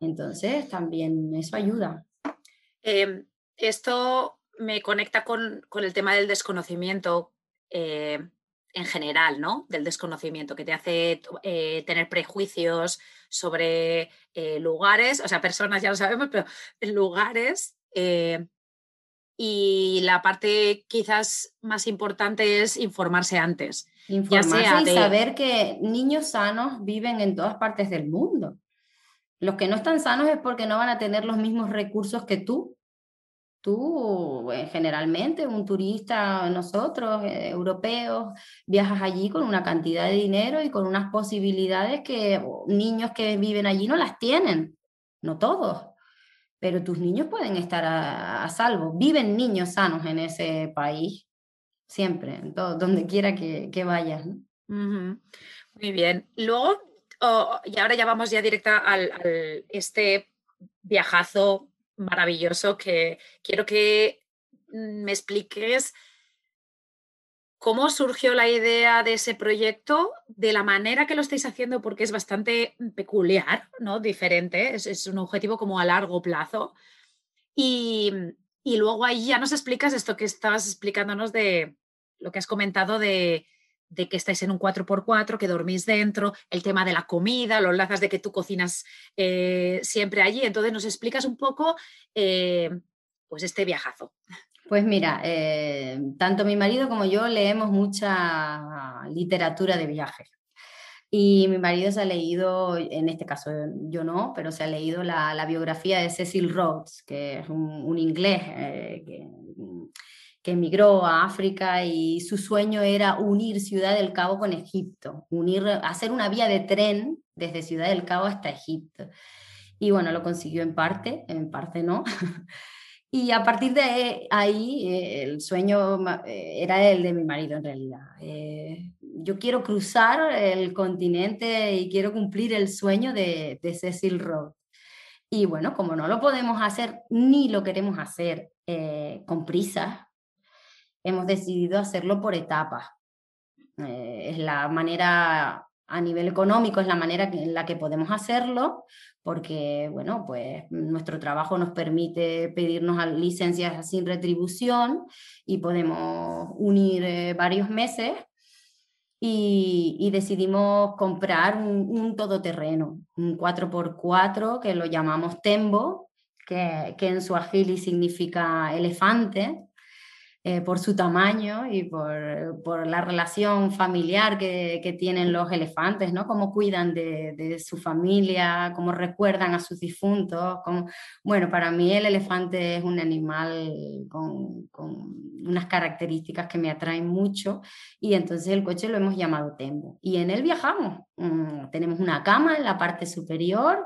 Entonces, también eso ayuda. Em, esto me conecta con, el tema del desconocimiento eh, en general, ¿no? Del desconocimiento, que te hace eh, tener prejuicios sobre eh, lugares, o sea, personas ya lo sabemos, pero *laughs* lugares. y la parte quizás más importante es informarse antes. Informarse y saber que niños sanos viven en todas partes del mundo. Los que no están sanos es porque no van a tener los mismos recursos que tú Tú, eh, generalmente, un turista, nosotros, eh, europeos, viajas allí con una cantidad de dinero y con unas posibilidades que niños que viven allí no las tienen, no todos, pero tus niños pueden estar a, salvo. Viven niños sanos en ese país, siempre, en todo, donde quiera que, que vayas. Muy bien. Luego, oh, y ahora ya vamos ya directa al, al este viajazo maravilloso que quiero que mm, me expliques cómo surgió la idea de ese proyecto, de la manera que lo estáis haciendo, porque es bastante peculiar, ¿no? Diferente, es, un objetivo como a largo plazo. Y, y, luego ahí ya nos explicas esto que estabas explicándonos de lo que has comentado de de que estáis en un 4x4, que dormís dentro, el tema de la comida, los lazas de que tú cocinas eh, siempre allí. Entonces nos explicas un poco eh, pues este viajazo? Pues mira, eh, tanto mi marido como yo leemos mucha literatura de viajes. Y mi marido se ha leído, en este caso yo no, pero se ha leído la, biografía de Cecil Rhodes, que es un, inglés que, que, emigró a África y su sueño era unir Ciudad del Cabo con Egipto, unir, hacer una vía de tren desde Ciudad del Cabo hasta Egipto. Y bueno, lo consiguió en parte, en parte no. *laughs* Y a partir de ahí, eh, el sueño eh, era el de mi marido en realidad. Eh, yo quiero cruzar el continente y quiero cumplir el sueño de, de Cecil Rhodes. Y bueno, como no lo podemos hacer ni lo queremos hacer con prisa, hemos decidido hacerlo por etapas. es la manera a nivel económico es la manera en la que podemos hacerlo, porque bueno, pues nuestro trabajo nos permite pedirnos licencias sin retribución y podemos unir eh, varios meses y, decidimos comprar un, todoterreno, un 4x4 que lo llamamos Tembo, que, que en suajili significa elefante, eh, por su tamaño y por, por la relación familiar que, que, tienen los elefantes, ¿no? Cómo cuidan de, de, su familia, cómo recuerdan a sus difuntos. Cómo... Bueno, para mí el elefante es un animal con, con, unas características que me atraen mucho y entonces el coche lo hemos llamado Tembo. Y en él viajamos. Mm, tenemos una cama en la parte superior,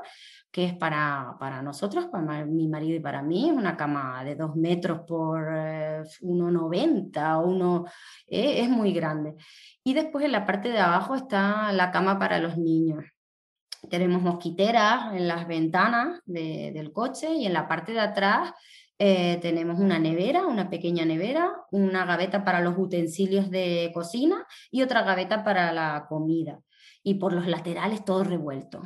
que es para, para nosotros, para mi marido y para mí, una cama de dos metros por 1,90, eh, uno, eh, es muy grande. Y después en la parte de abajo está la cama para los niños. Tenemos mosquiteras en las ventanas del coche y en la parte de atrás eh, tenemos una nevera, una pequeña nevera, una gaveta para los utensilios de cocina y otra gaveta para la comida. Y por los laterales todo revuelto.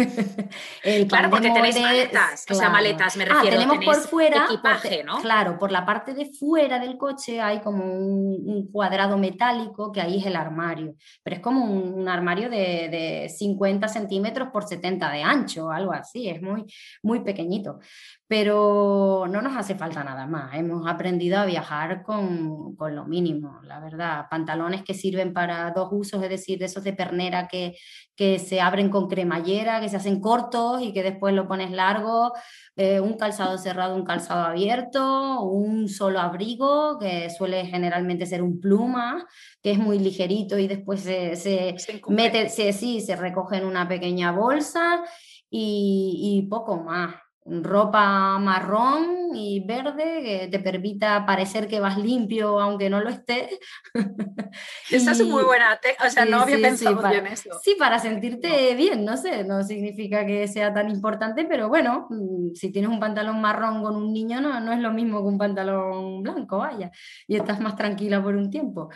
*laughs* claro, porque tenéis maletas, o sea, maletas me ah, refiero. tenemos por fuera, equipaje, ¿no? Claro, por la parte de fuera del coche hay como un, cuadrado metálico que ahí es el armario, pero es como un, armario de, de, 50 centímetros por 70 de ancho, algo así, es muy, muy pequeñito pero no nos hace falta nada más. Hemos aprendido a viajar con, con, lo mínimo, la verdad. Pantalones que sirven para dos usos, es decir, de esos de pernera que, que se abren con cremallera, que se hacen cortos y que después lo pones largo, eh, un calzado cerrado, un calzado abierto, un solo abrigo, que suele generalmente ser un pluma, que es muy ligerito y después se, se, mete, se, sí, se recoge en una pequeña bolsa y, y poco más ropa marrón y verde que te permita parecer que vas limpio aunque no lo estés. *laughs* Esa es muy buena, o sea, no había pensado para, en eso. Sí, para sentirte bien, no sé, no significa que sea tan importante, pero bueno, mm, si tienes un pantalón marrón con un niño no, no es lo mismo que un pantalón blanco, vaya, y estás más tranquila por un tiempo.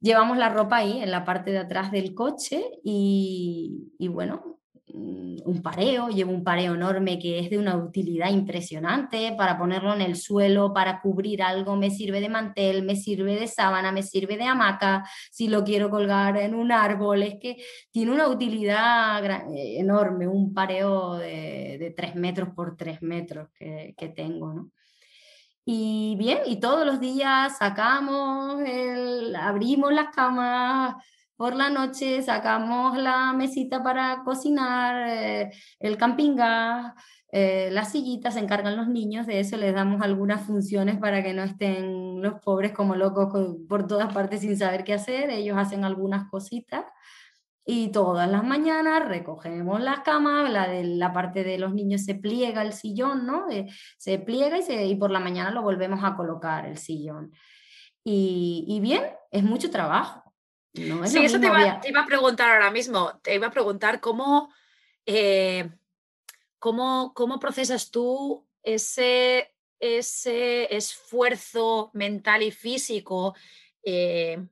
Llevamos la ropa ahí, en la parte de atrás del coche y, y bueno, un pareo, llevo un pareo enorme que es de una utilidad impresionante para ponerlo en el suelo, para cubrir algo, me sirve de mantel, me sirve de sábana, me sirve de hamaca, si lo quiero colgar en un árbol, es que tiene una utilidad eh, enorme, un pareo de, de 3 metros por 3 metros que, que tengo, ¿no? Y bien, y todos los días sacamos, el, abrimos las camas, por la noche sacamos la mesita para cocinar, eh, el camping eh, las sillitas, se encargan los niños, de eso les damos algunas funciones para que no estén los pobres como locos por todas partes sin saber qué hacer, ellos hacen algunas cositas. Y todas las mañanas recogemos las camas, la de la parte de los niños se pliega el sillón, ¿no? Eh, se pliega y, por la mañana lo volvemos a colocar el sillón. Y bien, es mucho trabajo sí, eso te iba, a preguntar ahora mismo. Te iba a preguntar cómo, eh, cómo, cómo, procesas tú ese, ese esfuerzo mental y físico eh,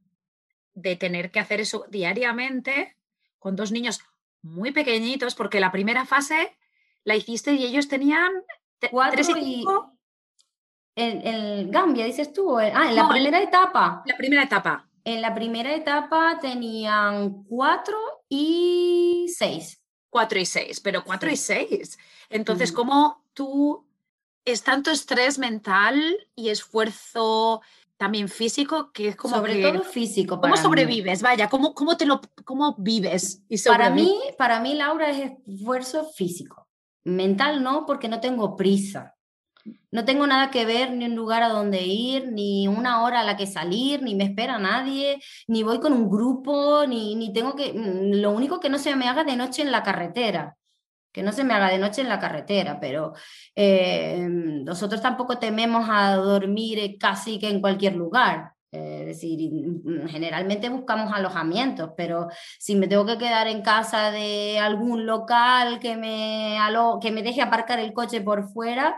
de tener que hacer eso diariamente con dos niños muy pequeñitos, porque la primera fase la hiciste y ellos tenían cuatro tres y, En, Gambia, dices tú. Ah, en la primera etapa. La primera etapa. En la primera etapa tenían cuatro y seis. Cuatro y seis, pero cuatro y seis. Entonces, ¿cómo tú es tanto estrés mental y esfuerzo también físico que es como sobre todo físico cómo sobrevives vaya cómo, cómo te lo cómo vives y para mí para mí Laura es esfuerzo físico. Mental no porque no tengo prisa no tengo nada que ver, ni un lugar a donde ir, ni una hora a la que salir, ni me espera nadie, ni voy con un grupo, ni, ni tengo que... Mm, lo único que no se me haga de noche en la carretera, que no se me haga de noche en la carretera, pero eh, nosotros tampoco tememos a dormir casi que en cualquier lugar. es decir, mm, generalmente buscamos alojamientos, pero si me tengo que quedar en casa de algún local que me, que me deje aparcar el coche por fuera,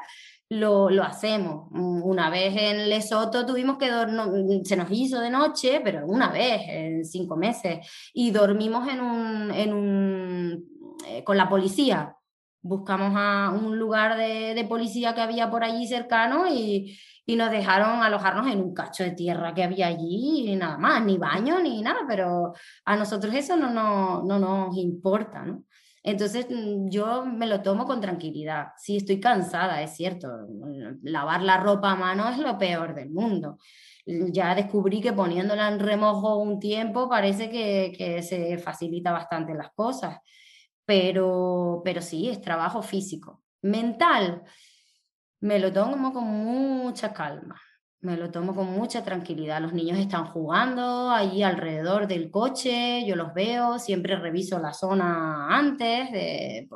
lo, lo, hacemos. Una vez en Lesoto tuvimos que dormir, se nos hizo de noche, pero una vez en cinco meses, y dormimos en un, en un, eh, con la policía. Buscamos a un lugar de, de, policía que había por allí cercano y, y nos dejaron alojarnos en un cacho de tierra que había allí y nada más, ni baño ni nada, pero a nosotros eso no, no, no nos importa, ¿no? Entonces mm, yo me lo tomo con tranquilidad. Sí, estoy cansada, es cierto. Mm, lavar la ropa a mano es lo peor del mundo. Mm, ya descubrí que poniéndola en remojo un tiempo parece que, que se facilita bastante las cosas. Pero, pero sí, es trabajo físico. Mental, me lo tomo con mucha calma me lo tomo con mucha tranquilidad. Los niños están jugando allí alrededor del coche, yo los veo, siempre reviso la zona antes de,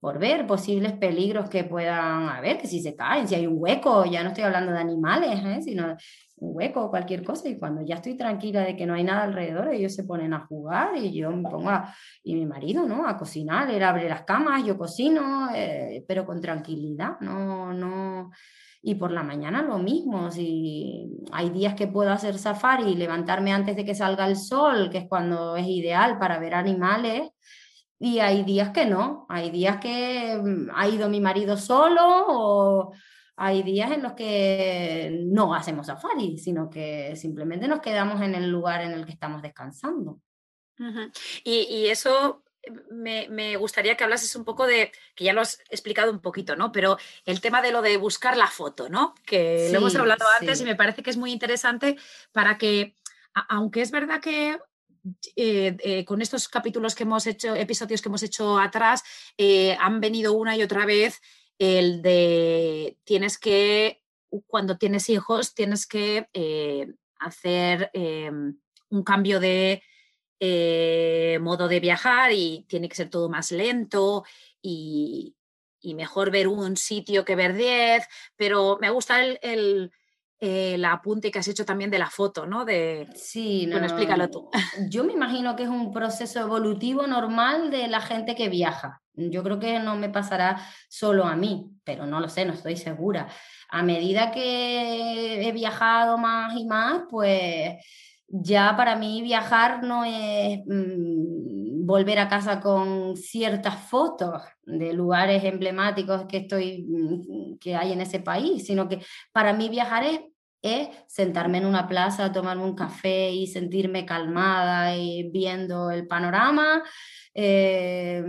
por, ver posibles peligros que puedan haber, que si se caen, si hay un hueco, ya no estoy hablando de animales, ¿eh? sino un hueco o cualquier cosa, y cuando ya estoy tranquila de que no hay nada alrededor, ellos se ponen a jugar y yo me pongo a, y mi marido, ¿no? A cocinar, él abre las camas, yo cocino, eh, pero con tranquilidad, no, no y por la mañana lo mismo, si hay días que puedo hacer safari y levantarme antes de que salga el sol, que es cuando es ideal para ver animales, y hay días que no, hay días que mm, ha ido mi marido solo o hay días en los que no hacemos safari, sino que simplemente nos quedamos en el lugar en el que estamos descansando. y, y, eso me, gustaría que hablases un poco de, que ya lo has explicado un poquito, ¿no? Pero el tema de lo de buscar la foto, ¿no? Que lo hemos hablado antes y me parece que es muy interesante para que, aunque es verdad que eh, eh, con estos capítulos que hemos hecho, episodios que hemos hecho atrás, eh, han venido una y otra vez el de tienes que, cuando tienes hijos, tienes que hacer un cambio de eh, modo de viajar y tiene que ser todo más lento y, mejor ver un sitio que ver diez, pero me gusta el, el, apunte que has hecho también de la foto, ¿no? De, sí, bueno, explícalo tú. *laughs* Yo me imagino que es un proceso evolutivo normal de la gente que viaja. Yo creo que no me pasará solo a mí, pero no lo sé, no estoy segura. A medida que he viajado más y más, pues ya para mí viajar no es mm, volver a casa con ciertas fotos de lugares emblemáticos que estoy mm, que hay en ese país, sino que para mí viajar es, es sentarme en una plaza, tomarme un café y sentirme calmada y viendo el panorama, eh,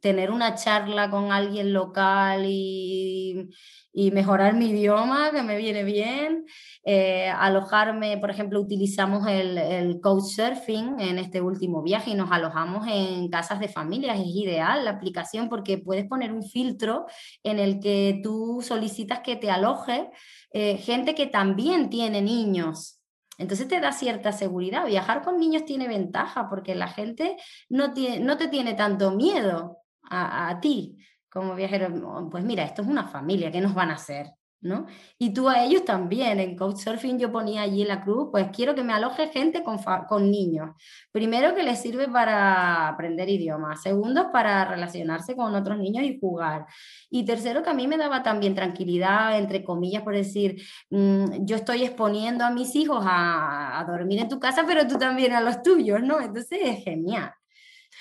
tener una charla con alguien local y, y mejorar mi idioma, que me viene bien. Eh, alojarme, por ejemplo, utilizamos el, el Couchsurfing en este último viaje y nos alojamos en casas de familias. Es ideal la aplicación porque puedes poner un filtro en el que tú solicitas que te aloje eh, gente que también tiene niños. Entonces te da cierta seguridad. Viajar con niños tiene ventaja porque la gente no, tiene, no te tiene tanto miedo a, a ti como viajero, pues mira, esto es una familia, ¿qué nos van a hacer? ¿No? Y tú a ellos también, en Couchsurfing yo ponía allí en la cruz, pues quiero que me aloje gente con, con niños. Primero que les sirve para aprender idiomas, segundo para relacionarse con otros niños y jugar. Y tercero que a mí me daba también tranquilidad, entre comillas, por decir, mm, yo estoy exponiendo a mis hijos a, a, dormir en tu casa, pero tú también a los tuyos, ¿no? Entonces es genial.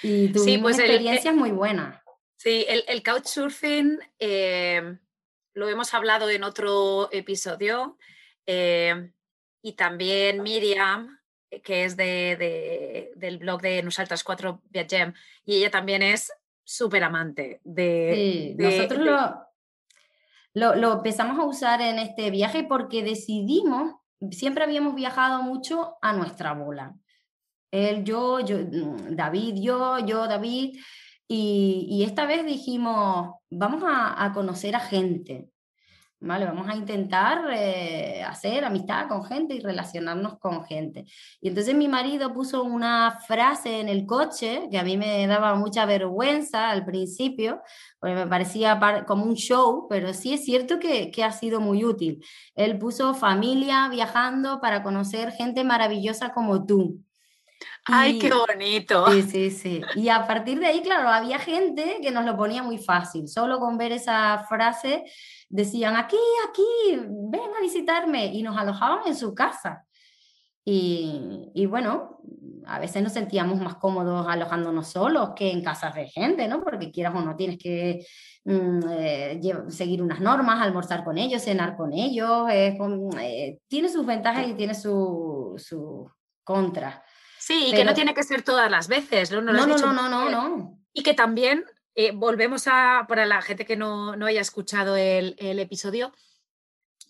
Y tuvimos sí, pues experiencias muy buenas. Sí, el, couchsurfing eh, lo hemos hablado en otro episodio eh, y también Miriam, que es de, del blog de Nosaltres 4 Viagem, y ella también es súper amante de... Sí, nosotros lo, lo, lo empezamos a usar en este viaje porque decidimos, siempre habíamos viajado mucho a nuestra bola. Él, yo, yo, mm, David, yo, yo, David. Y, esta vez dijimos, vamos a, conocer a gente, ¿vale? Vamos a intentar eh, hacer amistad con gente y relacionarnos con gente. Y entonces mi marido puso una frase en el coche que a mí me daba mucha vergüenza al principio, porque me parecía como un show, pero sí es cierto que ha sido muy útil. Él puso familia viajando para conocer gente maravillosa como tú. ¡Ay, qué bonito! Sí, *laughs* sí, sí. Y a partir de ahí, claro, había gente que nos lo ponía muy fácil. Solo con ver esa frase decían, aquí, aquí, ven a visitarme. Y nos alojaban en su casa. Y, y, bueno, a veces nos sentíamos más cómodos alojándonos solos que en casas de gente, ¿no? Porque quieras o no, tienes que mm, eh, seguir unas normas, almorzar con ellos, cenar con ellos. Eh, tiene sus ventajas y tiene sus su contras. Sí, y que no tiene que ser todas las veces. No, no, no, no, no, no, no, Y que también, eh, volvemos a, para la gente que no, no haya escuchado el, el, episodio,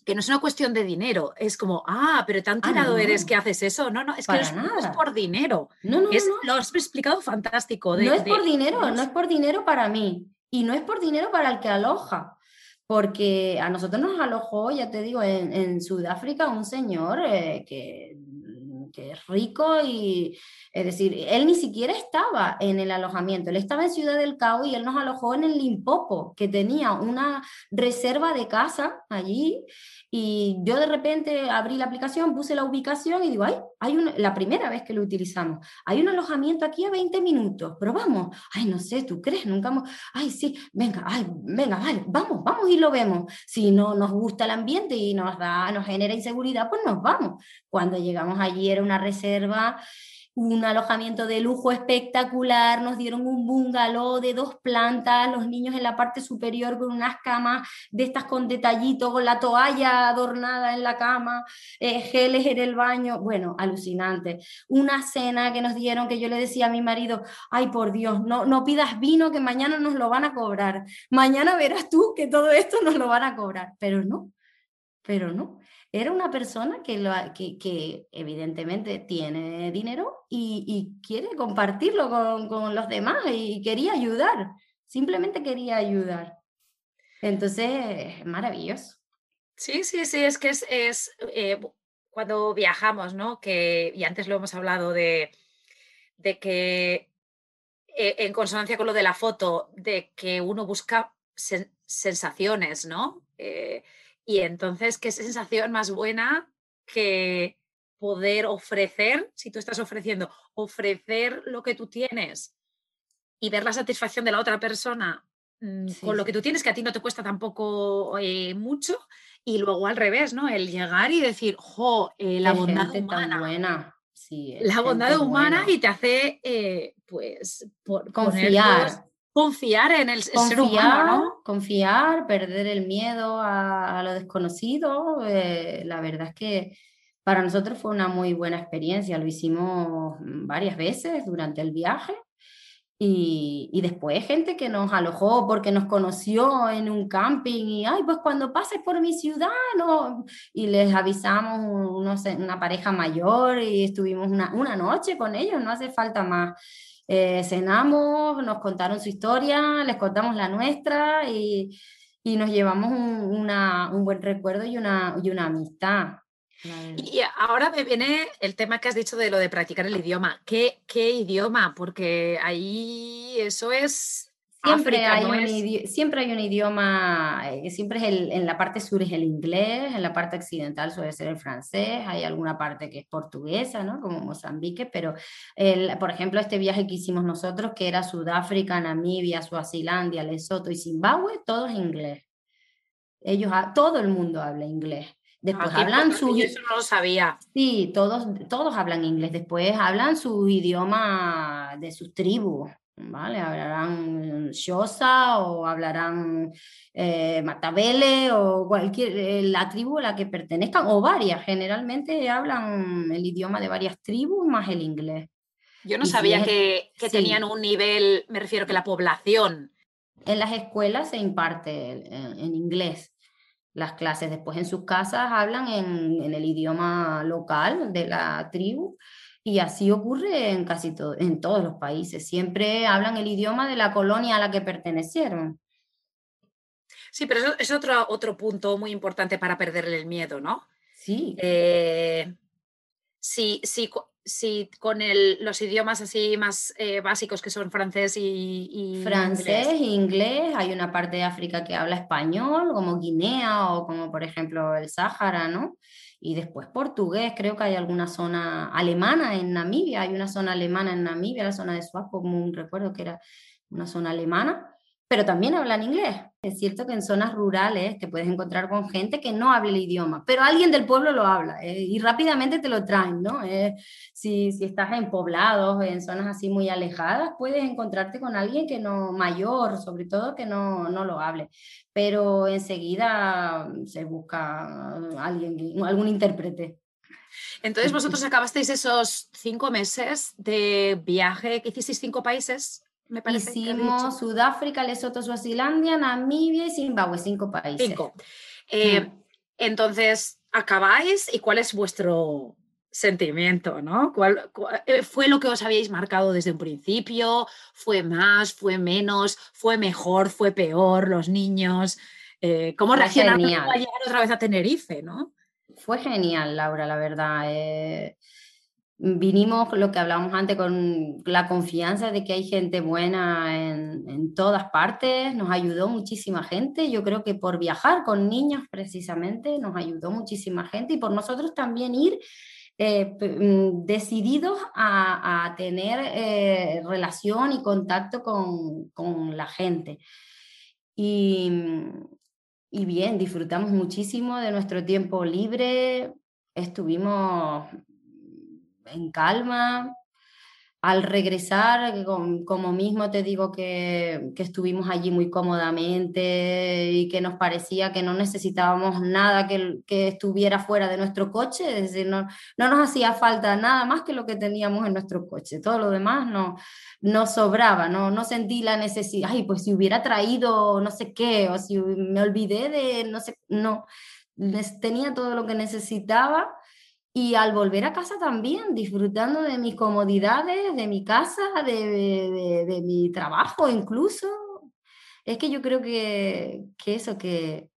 que no es una cuestión de dinero, es como, ah, pero tan tirado ah, no. eres que haces eso. No, no, es que no es, por dinero. No, no, es, Lo has explicado fantástico. De, no es de, por dinero, no es por dinero para mí y no es por dinero para el que aloja. Porque a nosotros nos alojó, ya te digo, en, en Sudáfrica un señor eh, que que es rico y, es decir, él ni siquiera estaba en el alojamiento, él estaba en Ciudad del Cabo y él nos alojó en el Limpopo, que tenía una reserva de casa allí y yo de repente abrí la aplicación, puse la ubicación y digo, ay, hay una, la primera vez que lo utilizamos, hay un alojamiento aquí a 20 minutos, pero vamos, ay, no sé, ¿tú crees? Nunca hemos, ay, sí, venga, ay, venga, vale, vamos, vamos y lo vemos. Si no nos gusta el ambiente y nos da, nos genera inseguridad, pues nos vamos. Cuando llegamos allí era una reserva un alojamiento de lujo espectacular, nos dieron un bungalow de dos plantas, los niños en la parte superior con unas camas de estas con detallitos, con la toalla adornada en la cama, eh, geles en el baño, bueno, alucinante. Una cena que nos dieron que yo le decía a mi marido, ay por Dios, no, no pidas vino que mañana nos lo van a cobrar, mañana verás tú que todo esto nos lo van a cobrar, pero no, pero no era una persona que, lo, que, evidentemente tiene dinero y, quiere compartirlo con, con, los demás y quería ayudar, simplemente quería ayudar. Entonces, maravilloso. Sí, sí, sí, es que es, es eh, cuando viajamos, ¿no? Que, y antes lo hemos hablado de, de que eh, en consonancia con lo de la foto, de que uno busca sen sensaciones, ¿no? Eh, y entonces, ¿qué sensación más buena que poder ofrecer, si tú estás ofreciendo, ofrecer lo que tú tienes y ver la satisfacción de la otra persona mm, sí, con lo que tú tienes, que a ti no te cuesta tampoco eh, mucho, y luego al revés, ¿no? El llegar y decir, jo, eh, la bondad humana. buena. Sí, la bondad humana buena. y te hace, eh, pues, por, confiar confiar en el confiar, ser humano, ¿no? Confiar, perder el miedo a, a lo desconocido. Eh, la verdad es que para nosotros fue una muy buena experiencia. Lo hicimos varias veces durante el viaje. Y, y, después gente que nos alojó porque nos conoció en un camping y, ay, pues cuando pases por mi ciudad, no. y les avisamos una pareja mayor y estuvimos una, una noche con ellos, no hace falta más. Eh, cenamos, nos contaron su historia, les contamos la nuestra y, y nos llevamos un, una, un, buen recuerdo y una, y una amistad. Y ahora me viene el tema que has dicho de lo de practicar el idioma. ¿Qué, qué idioma? Porque ahí eso es Siempre, África, hay ¿no un es? idi- siempre hay un idioma, eh, siempre es el, en la parte sur es el inglés, en la parte occidental suele ser el francés, hay alguna parte que es portuguesa, ¿no? Como Mozambique, pero el, por ejemplo este viaje que hicimos nosotros, que era Sudáfrica, Namibia, Suazilandia, Lesoto y Zimbabue, todo es inglés. Ellos, todo el mundo habla inglés. Después hablan su, yo eso no lo sabía. Sí, todos, todos hablan inglés. Después hablan su idioma de sus tribus, ¿vale? Hablarán Xhosa o hablarán eh, Matabele o cualquier, eh, la tribu a la que pertenezcan, o varias. Generalmente hablan el idioma de varias tribus más el inglés. Yo no Y si sabía es- que, que sí. tenían un nivel, me refiero que la población. En las escuelas se imparte en, en inglés. las clases. Después en sus casas hablan en, en el idioma local de la tribu y así ocurre en casi todo, en todos los países. Siempre hablan el idioma de la colonia a la que pertenecieron. Sí, pero eso es otro, otro punto muy importante para perderle el miedo, ¿no? Sí. Eh, sí, sí, Sí, con el, los idiomas así más eh, básicos que son francés y, francés, inglés. Hay una parte de África que habla español, como Guinea o como por ejemplo el Sáhara, ¿no? Y después portugués, creo que hay alguna zona alemana en Namibia, hay una zona alemana en Namibia, la zona de Swapo, como un recuerdo que era una zona alemana pero también hablan inglés. Es cierto que en zonas rurales te puedes encontrar con gente que no habla el idioma, pero alguien del pueblo lo habla eh, y rápidamente te lo traen, ¿no? Eh, si, si, estás en poblados, en zonas así muy alejadas, puedes encontrarte con alguien que no, mayor, sobre todo, que no, no lo hable, pero enseguida se busca alguien, algún intérprete. Entonces vosotros acabasteis esos cinco meses de viaje, que hicisteis cinco países Hicimos Sudáfrica, Lesoto, Suazilandia, Namibia y Zimbabue, cinco países. Cinco. Eh, mm. Entonces, acabáis y cuál es vuestro sentimiento, ¿no? ¿Cuál, eh, fue lo que os habíais marcado desde un principio? ¿Fue más? ¿Fue menos? ¿Fue mejor? ¿Fue peor? ¿Los niños? Eh, ¿Cómo reaccionaron a llegar otra vez a Tenerife, no? Fue genial, Laura, la verdad vinimos, lo que hablábamos antes, con la confianza de que hay gente buena en, en, todas partes, nos ayudó muchísima gente, yo creo que por viajar con niños precisamente nos ayudó muchísima gente. Y por nosotros también ir eh, mm, decididos a, a tener eh, relación y contacto con, con la gente. Y, y bien, disfrutamos muchísimo de nuestro tiempo libre, estuvimos en calma. Al regresar, como mismo te digo que, estuvimos allí muy cómodamente y que nos parecía que no necesitábamos nada que, que estuviera fuera de nuestro coche, es decir, no, no, nos hacía falta nada más que lo que teníamos en nuestro coche, todo lo demás no, no sobraba, no, no sentí la necesidad, ay, pues si hubiera traído no sé qué, o si me olvidé de no sé, no, tenía todo lo que necesitaba y al volver a casa también, disfrutando de mis comodidades, de mi casa, de, de, mi trabajo incluso. Es que yo creo que, que eso, que,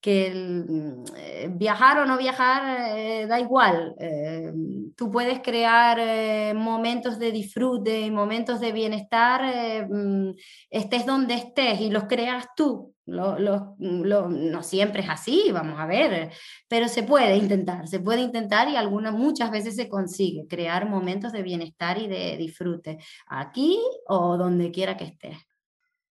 que mm, eh, viajar o no viajar eh, da igual. Eh, tú puedes crear momentos de disfrute y momentos de bienestar, mm, estés donde estés y los creas tú. No siempre es así, vamos a ver, pero se puede intentar, se puede intentar y algunas, muchas veces se consigue crear momentos de bienestar y de disfrute, aquí o donde quiera que estés.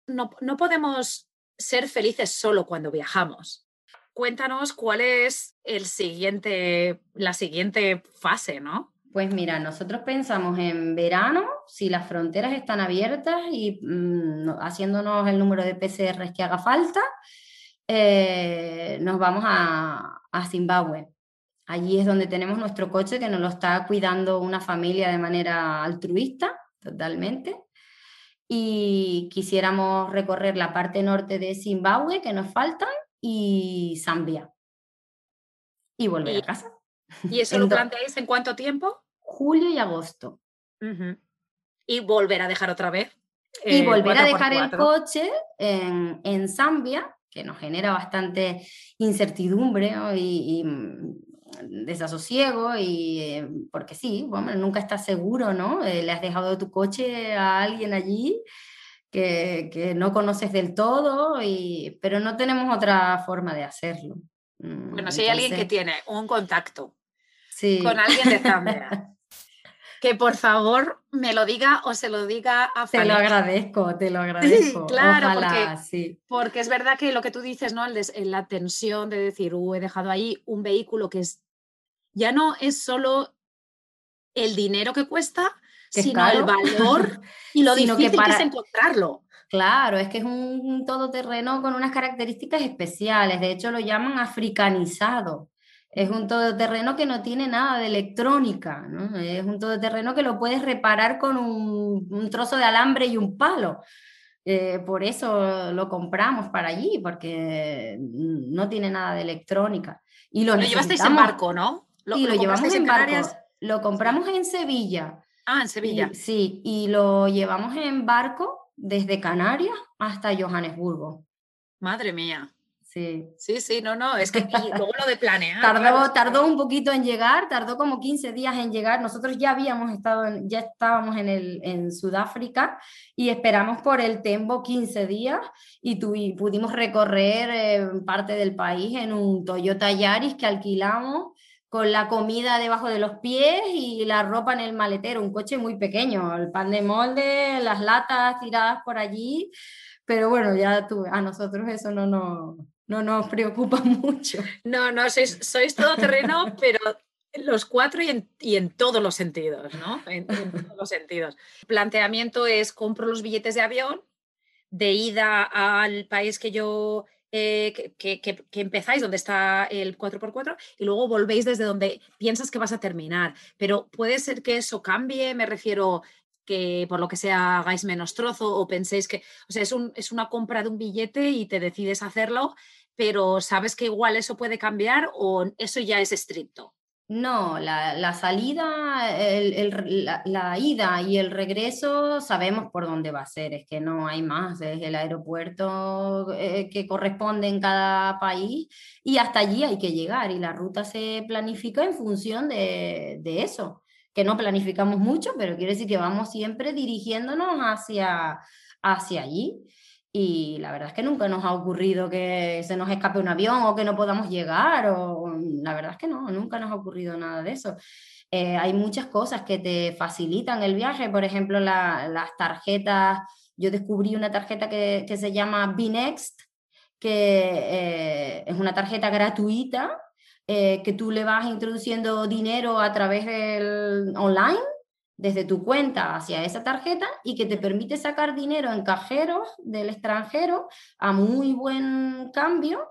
No, no podemos ser felices solo cuando viajamos. Cuéntanos cuál es el siguiente, la siguiente fase, ¿no? Pues mira, nosotros pensamos en verano, si las fronteras están abiertas y mm, haciéndonos el número de PCRs que haga falta, eh, nos vamos a, a Zimbabue. Allí es donde tenemos nuestro coche que nos lo está cuidando una familia de manera altruista, totalmente. Y quisiéramos recorrer la parte norte de Zimbabue, que nos faltan, y Zambia. Y volver a casa. ¿Y eso *laughs* lo planteáis en cuánto tiempo? Julio y agosto. Y volver a dejar otra vez. y eh, volver a dejar el coche en, en, Zambia, que nos genera bastante incertidumbre y, mm, desasosiego, y, eh, porque sí, bueno, nunca estás seguro, ¿no? Eh, le has dejado tu coche a alguien allí. Que, que, no conoces del todo, y, pero no tenemos otra forma de hacerlo. Bueno, si hay alguien que tiene un contacto sí. con alguien de Zambia *laughs* que por favor me lo diga o se lo diga a Te lo agradezco, te lo agradezco. claro, porque, porque, es verdad que lo que tú dices, ¿no? la tensión de decir, uh, he dejado ahí un vehículo que es, ya no es solo el dinero que cuesta, sino el valor y lo *laughs* difícil que, es encontrarlo. Claro, es que es un todoterreno con unas características especiales, de hecho lo llaman africanizado. Es un todoterreno que no tiene nada de electrónica, ¿no? Es un todoterreno que lo puedes reparar con un, trozo de alambre y un palo. Eh, por eso lo compramos para allí, porque no tiene nada de electrónica. Y lo, lo llevasteis en barco, ¿no? Lo, y lo, llevamos en, barco. Lo compramos en Sevilla. Ah, en Sevilla. sí, y lo llevamos en barco desde Canarias hasta Johannesburgo. Madre mía. Sí. Sí, sí, no, no, es que *laughs* luego lo de planear. tardó, tardó un poquito en llegar, tardó como 15 días en llegar. Nosotros ya habíamos estado, ya estábamos en, el, en Sudáfrica y esperamos por el Tembo 15 días y, pudimos recorrer eh, parte del país en un Toyota Yaris que alquilamos con la comida debajo de los pies y la ropa en el maletero, un coche muy pequeño, el pan de molde, las latas tiradas por allí, pero bueno, ya tú, a nosotros eso no, no, no nos preocupa *laughs* mucho. No, no, sois, sois todo terreno, *laughs* pero los cuatro y en, y en, todos los sentidos, ¿no? En, todos *laughs* los sentidos. El planteamiento es compro los billetes de avión de ida al país que yo eh, que, que, empezáis donde está el 4x4 y luego volvéis desde donde piensas que vas a terminar. Pero puede ser que eso cambie, me refiero que por lo que sea hagáis menos trozo o penséis que, o sea, es, un, es una compra de un billete y te decides hacerlo, pero sabes que igual eso puede cambiar o eso ya es estricto. No, la, salida, el, la, ida y el regreso sabemos por dónde va a ser, es que no hay más, es el aeropuerto eh, que corresponde en cada país y hasta allí hay que llegar y la ruta se planifica en función de, de eso que no planificamos mucho, pero quiere decir que vamos siempre dirigiéndonos hacia, hacia allí. Y la verdad es que nunca nos ha ocurrido que se nos escape un avión o que no podamos llegar. O, la verdad es que no, nunca nos ha ocurrido nada de eso. Eh, hay muchas cosas que te facilitan el viaje, por ejemplo, las tarjetas. Yo descubrí una tarjeta que, que se llama Binext, que eh, es una tarjeta gratuita eh, que tú le vas introduciendo dinero a través del online, desde tu cuenta hacia esa tarjeta y que te permite sacar dinero en cajeros del extranjero a muy buen cambio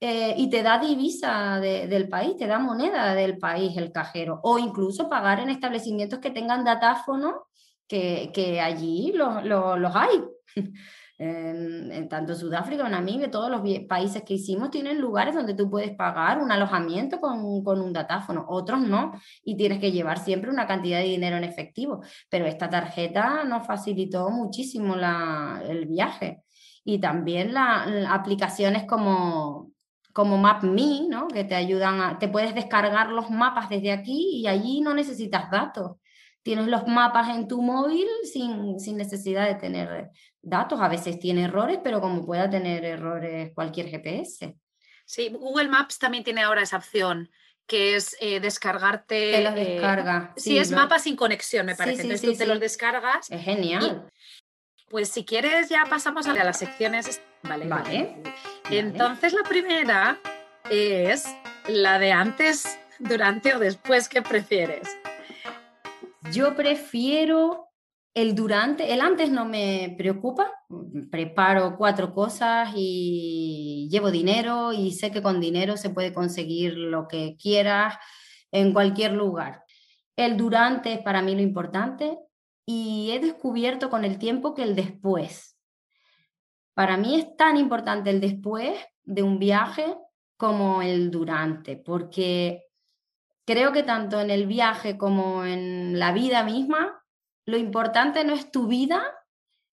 eh, y te da divisa del país, te da moneda del país el cajero o incluso pagar en establecimientos que tengan datáfono que, que allí los, los, los hay. *laughs* En, tanto Sudáfrica, Namibia, todos los países que hicimos tienen lugares donde tú puedes pagar un alojamiento con, con, un datáfono, otros no, y tienes que llevar siempre una cantidad de dinero en efectivo. Pero esta tarjeta nos facilitó muchísimo la, el viaje. Y también las aplicaciones como, como MapMe, ¿no? que te ayudan a, te puedes descargar los mapas desde aquí y allí no necesitas datos tienes los mapas en tu móvil sin, sin, necesidad de tener datos. A veces tiene errores, pero como pueda tener errores cualquier GPS. Sí, Google Maps también tiene ahora esa opción que es eh, descargarte. Te los eh, descarga. sí, es mapas sin conexión, me parece. Entonces tú te los descargas. Es genial. pues si quieres, ya pasamos a las secciones. Vale. Vale. Entonces la primera es la de antes, durante o después, ¿qué prefieres? Yo prefiero el durante, el antes no me preocupa, preparo cuatro cosas y llevo dinero y sé que con dinero se puede conseguir lo que quieras en cualquier lugar. El durante es para mí lo importante y he descubierto con el tiempo que el después. Para mí es tan importante el después de un viaje como el durante, porque creo que tanto en el viaje como en la vida misma, lo importante no es tu vida,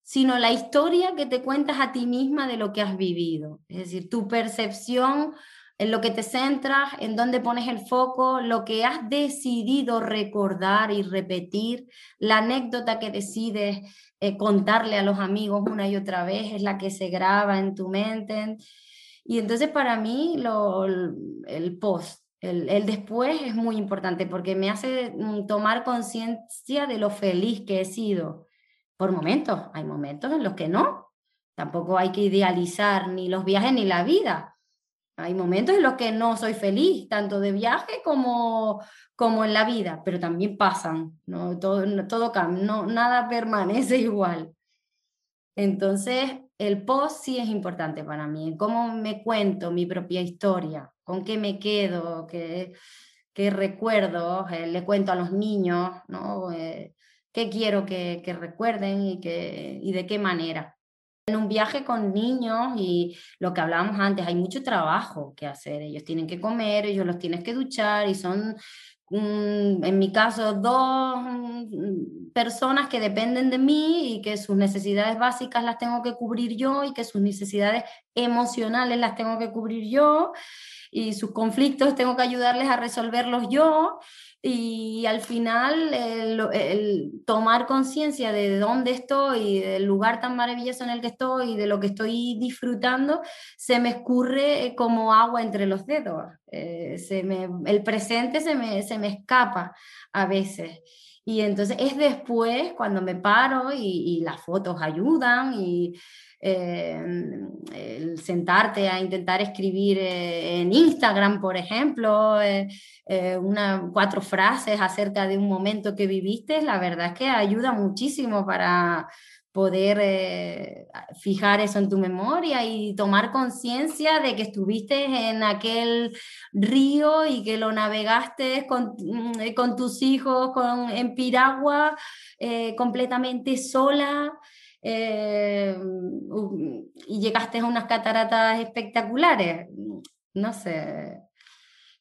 sino la historia que te cuentas a ti misma de lo que has vivido. Es decir, tu percepción, en lo que te centras, en dónde pones el foco, lo que has decidido recordar y repetir, la anécdota que decides eh, contarle a los amigos una y otra vez es la que se graba en tu mente. Y entonces para mí lo, el post el, después es muy importante porque me hace mm, tomar conciencia de lo feliz que he sido. Por momentos, hay momentos en los que no. Tampoco hay que idealizar ni los viajes ni la vida. Hay momentos en los que no soy feliz, tanto de viaje como, como en la vida, pero también pasan, ¿no? todo, todo no, nada permanece *laughs* igual. Entonces, el post sí es importante para mí, cómo me cuento mi propia historia, con qué me quedo, qué, qué recuerdo, eh, le cuento a los niños, ¿no? Eh, qué quiero que, que recuerden y, que, y de qué manera. En un viaje con niños y lo que hablábamos antes, hay mucho trabajo que hacer. Ellos tienen que comer, ellos los tienes que duchar y son en mi caso, dos mm, personas que dependen de mí y que sus necesidades básicas las tengo que cubrir yo y que sus necesidades emocionales las tengo que cubrir yo y sus conflictos tengo que ayudarles a resolverlos yo y al final el, tomar conciencia de dónde estoy, del lugar tan maravilloso en el que estoy y de lo que estoy disfrutando, se me escurre como agua entre los dedos. Eh, se me, el presente se me, se me escapa a veces. Y entonces es después cuando me paro y, las fotos ayudan y eh, el sentarte a intentar escribir eh, en Instagram, por ejemplo, eh, una, cuatro frases acerca de un momento que viviste, la verdad es que ayuda muchísimo para poder fijar eso en tu memoria y tomar conciencia de que estuviste en aquel río y que lo navegaste con, mm, con tus hijos con, en piragua completamente sola. Eh, y llegaste a unas cataratas espectaculares. No sé,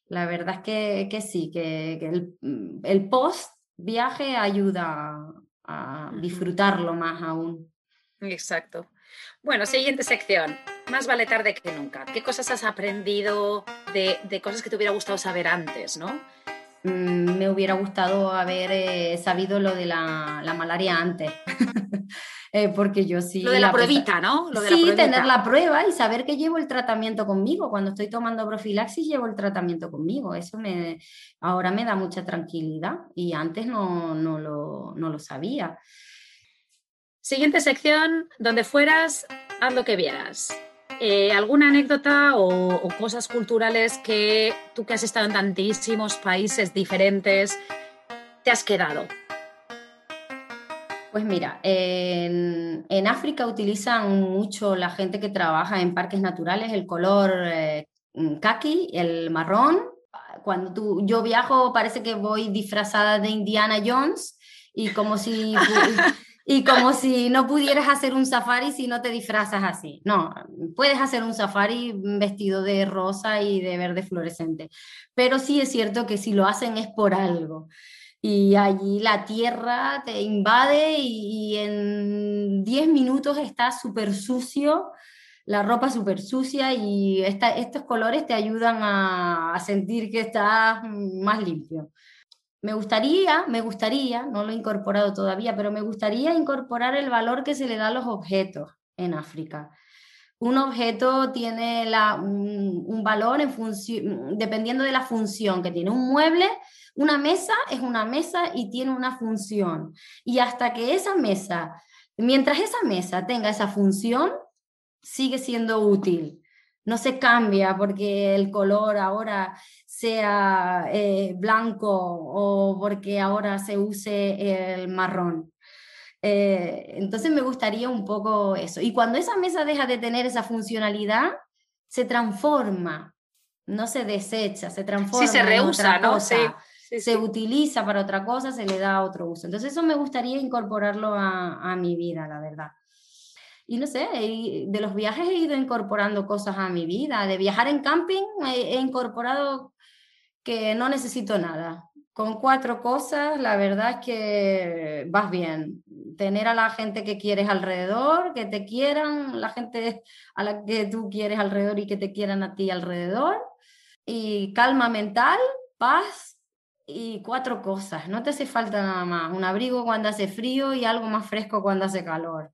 la verdad es que, que sí, que, el, el, post viaje ayuda a disfrutarlo más aún. Exacto. Bueno, siguiente sección. Más vale tarde que nunca. ¿Qué cosas has aprendido de, de cosas que te hubiera gustado saber antes, no? Mm, me hubiera gustado haber eh, sabido lo de la, la malaria antes. *laughs* Eh, porque yo sí... Lo de la, pruebita, ¿no? Lo de sí, tener la prueba y saber que llevo el tratamiento conmigo. Cuando estoy tomando profilaxis llevo el tratamiento conmigo. Eso me, ahora me da mucha tranquilidad y antes no, no, lo, no lo sabía. Siguiente sección, donde fueras, haz lo que vieras. Eh, ¿Alguna anécdota o, o, cosas culturales que tú que has estado en tantísimos países diferentes te has quedado? Pues mira, en, África utilizan mucho la gente que trabaja en parques naturales el color eh, kaki, el marrón. Cuando tú, yo viajo parece que voy disfrazada de Indiana Jones y como si... *laughs* y como si no pudieras hacer un safari si no te disfrazas así. No, puedes hacer un safari vestido de rosa y de verde fluorescente, pero sí es cierto que si lo hacen es por algo y allí la tierra te invade y, en 10 minutos está súper sucio, la ropa súper sucia y estos colores te ayudan a, sentir que estás más limpio. Me gustaría, me gustaría, no lo he incorporado todavía, pero me gustaría incorporar el valor que se le da a los objetos en África. Un objeto tiene la, un, un, valor en función, dependiendo de la función que tiene. Un mueble una mesa es una mesa y tiene una función. Y hasta que esa mesa, mientras esa mesa tenga esa función, sigue siendo útil. No se cambia porque el color ahora sea eh, blanco o porque ahora se use el marrón. Eh, entonces me gustaría un poco eso. Y cuando esa mesa deja de tener esa funcionalidad, se transforma, no se desecha, se transforma. Sí, se reusa, ¿no? Sí se utiliza para otra cosa, se le da otro uso. Entonces eso me gustaría incorporarlo a, mi vida, la verdad. Y no sé, de los viajes he ido incorporando cosas a mi vida. De viajar en camping he, incorporado que no necesito nada. Con cuatro cosas, la verdad es que vas bien. Tener a la gente que quieres alrededor, que te quieran, la gente a la que tú quieres alrededor y que te quieran a ti alrededor. Y calma mental, paz y cuatro cosas, no te hace falta nada más, un abrigo cuando hace frío y algo más fresco cuando hace calor.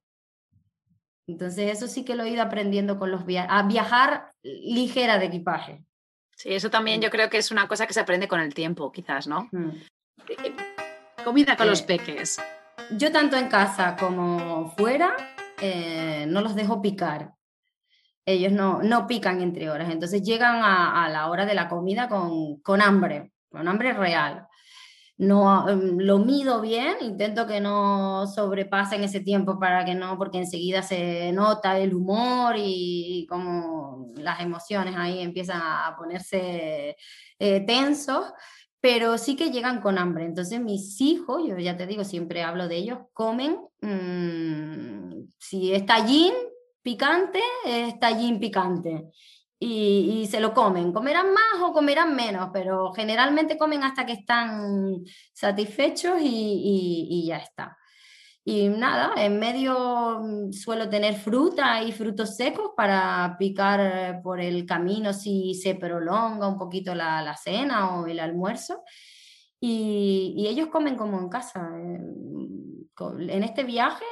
Entonces eso sí que lo he ido aprendiendo con los viajes, a viajar ligera de equipaje. Sí, eso también yo creo que es una cosa que se aprende con el tiempo, quizás, ¿no? Eh, comida con los eh, peques. Yo tanto en casa como fuera eh, no los dejo picar. Ellos no, no pican entre horas, entonces llegan a, a la hora de la comida con, con hambre un hambre real. No, em, lo mido bien, intento que no sobrepasen ese tiempo para que no, porque enseguida se nota el humor y, como las emociones ahí empiezan a ponerse eh, tensos, pero sí que llegan con hambre. Entonces mis hijos, yo ya te digo, siempre hablo de ellos, comen, mm, si está allí, picante es tallín picante. Y, se lo comen. Comerán más o comerán menos, pero generalmente comen hasta que están satisfechos y, y ya está. Y nada, en medio mm, suelo tener fruta y frutos secos para picar por el camino si se prolonga un poquito la, la cena o el almuerzo. Y, y, ellos comen como en casa. Eh, en este viaje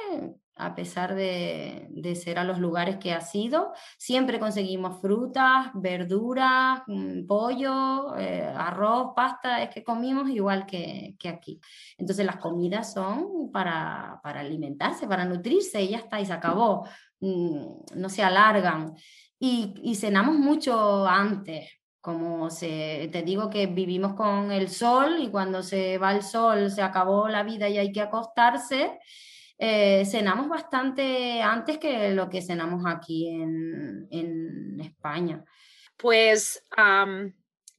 a pesar de, ser a los lugares que ha sido. Siempre conseguimos frutas, verduras, mm, pollo, eh, arroz, pasta, es que comimos igual que, aquí. Entonces las comidas son para, alimentarse, para nutrirse y ya está, y se acabó. Mm, no se alargan. Y, y cenamos mucho antes, como se, te digo que vivimos con el sol y cuando se va el sol se acabó la vida y hay que acostarse. Eh, cenamos bastante antes que lo que cenamos aquí en, en España. Pues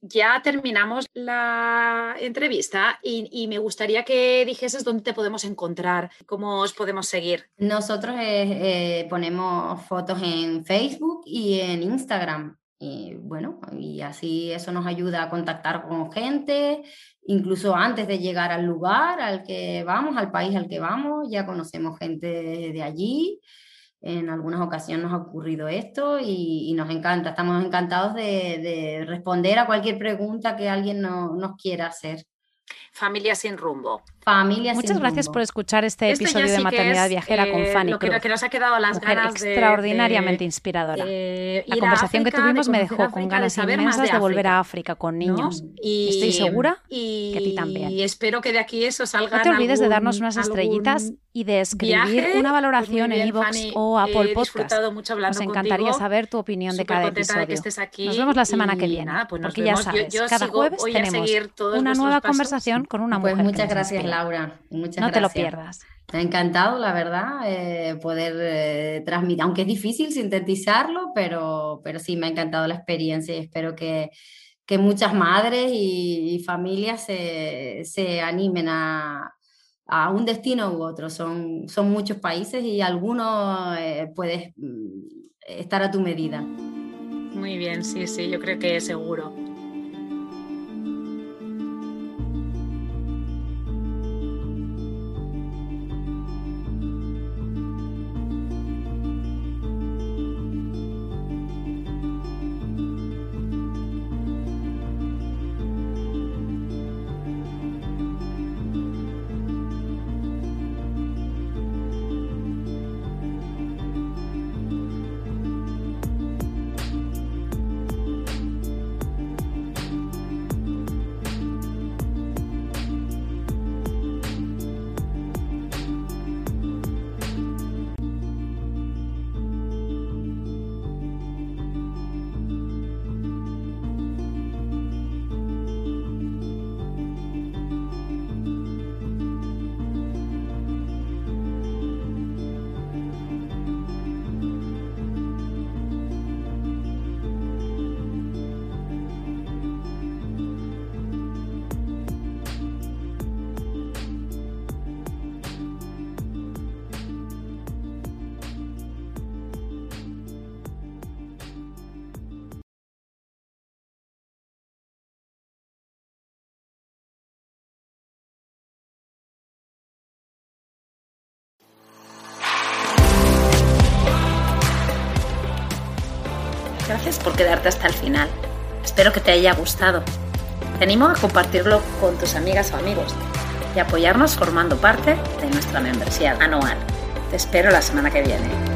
ya terminamos la entrevista y, me gustaría que dijeses dónde te podemos encontrar, cómo os podemos seguir. Nosotros eh, eh, ponemos fotos en Facebook y en Instagram. Y bueno, y así eso nos ayuda a contactar con gente, incluso antes de llegar al lugar al que vamos, al país al que vamos, ya conocemos gente de allí. En algunas ocasiones nos ha ocurrido esto y, nos encanta, estamos encantados de, responder a cualquier pregunta que alguien nos quiera hacer. Familia sin rumbo. Familia Muchas gracias por escuchar este episodio de Maternidad Viajera con eh, Fanny lo que, nos ha quedado las ganas extraordinariamente inspiradora. la conversación que tuvimos me dejó con ganas inmensas de, volver a África con niños. Y, estoy segura que a ti también. Y espero que de aquí eso salga. No te olvides de darnos unas estrellitas y de escribir una valoración en iVoox o Apple Podcast. Nos encantaría saber tu opinión de cada episodio. nos vemos la semana que viene. Pues porque ya sabes, cada jueves tenemos una nueva conversación con una pues mujer. muchas gracias, Laura. Muchas no te lo pierdas. Me ha encantado, la verdad, eh, poder eh, transmitir, aunque es difícil sintetizarlo, pero, pero sí, me ha encantado la experiencia y espero que, que muchas madres y, familias se, se animen a, a, un destino u otro. Son, son muchos países y algunos eh, puedes mm, estar a tu medida. Muy bien, sí, sí, yo creo que seguro. Espero que te haya gustado. Te animo a compartirlo con tus amigas o amigos y apoyarnos formando parte de nuestra membresía anual. Te espero la semana que viene.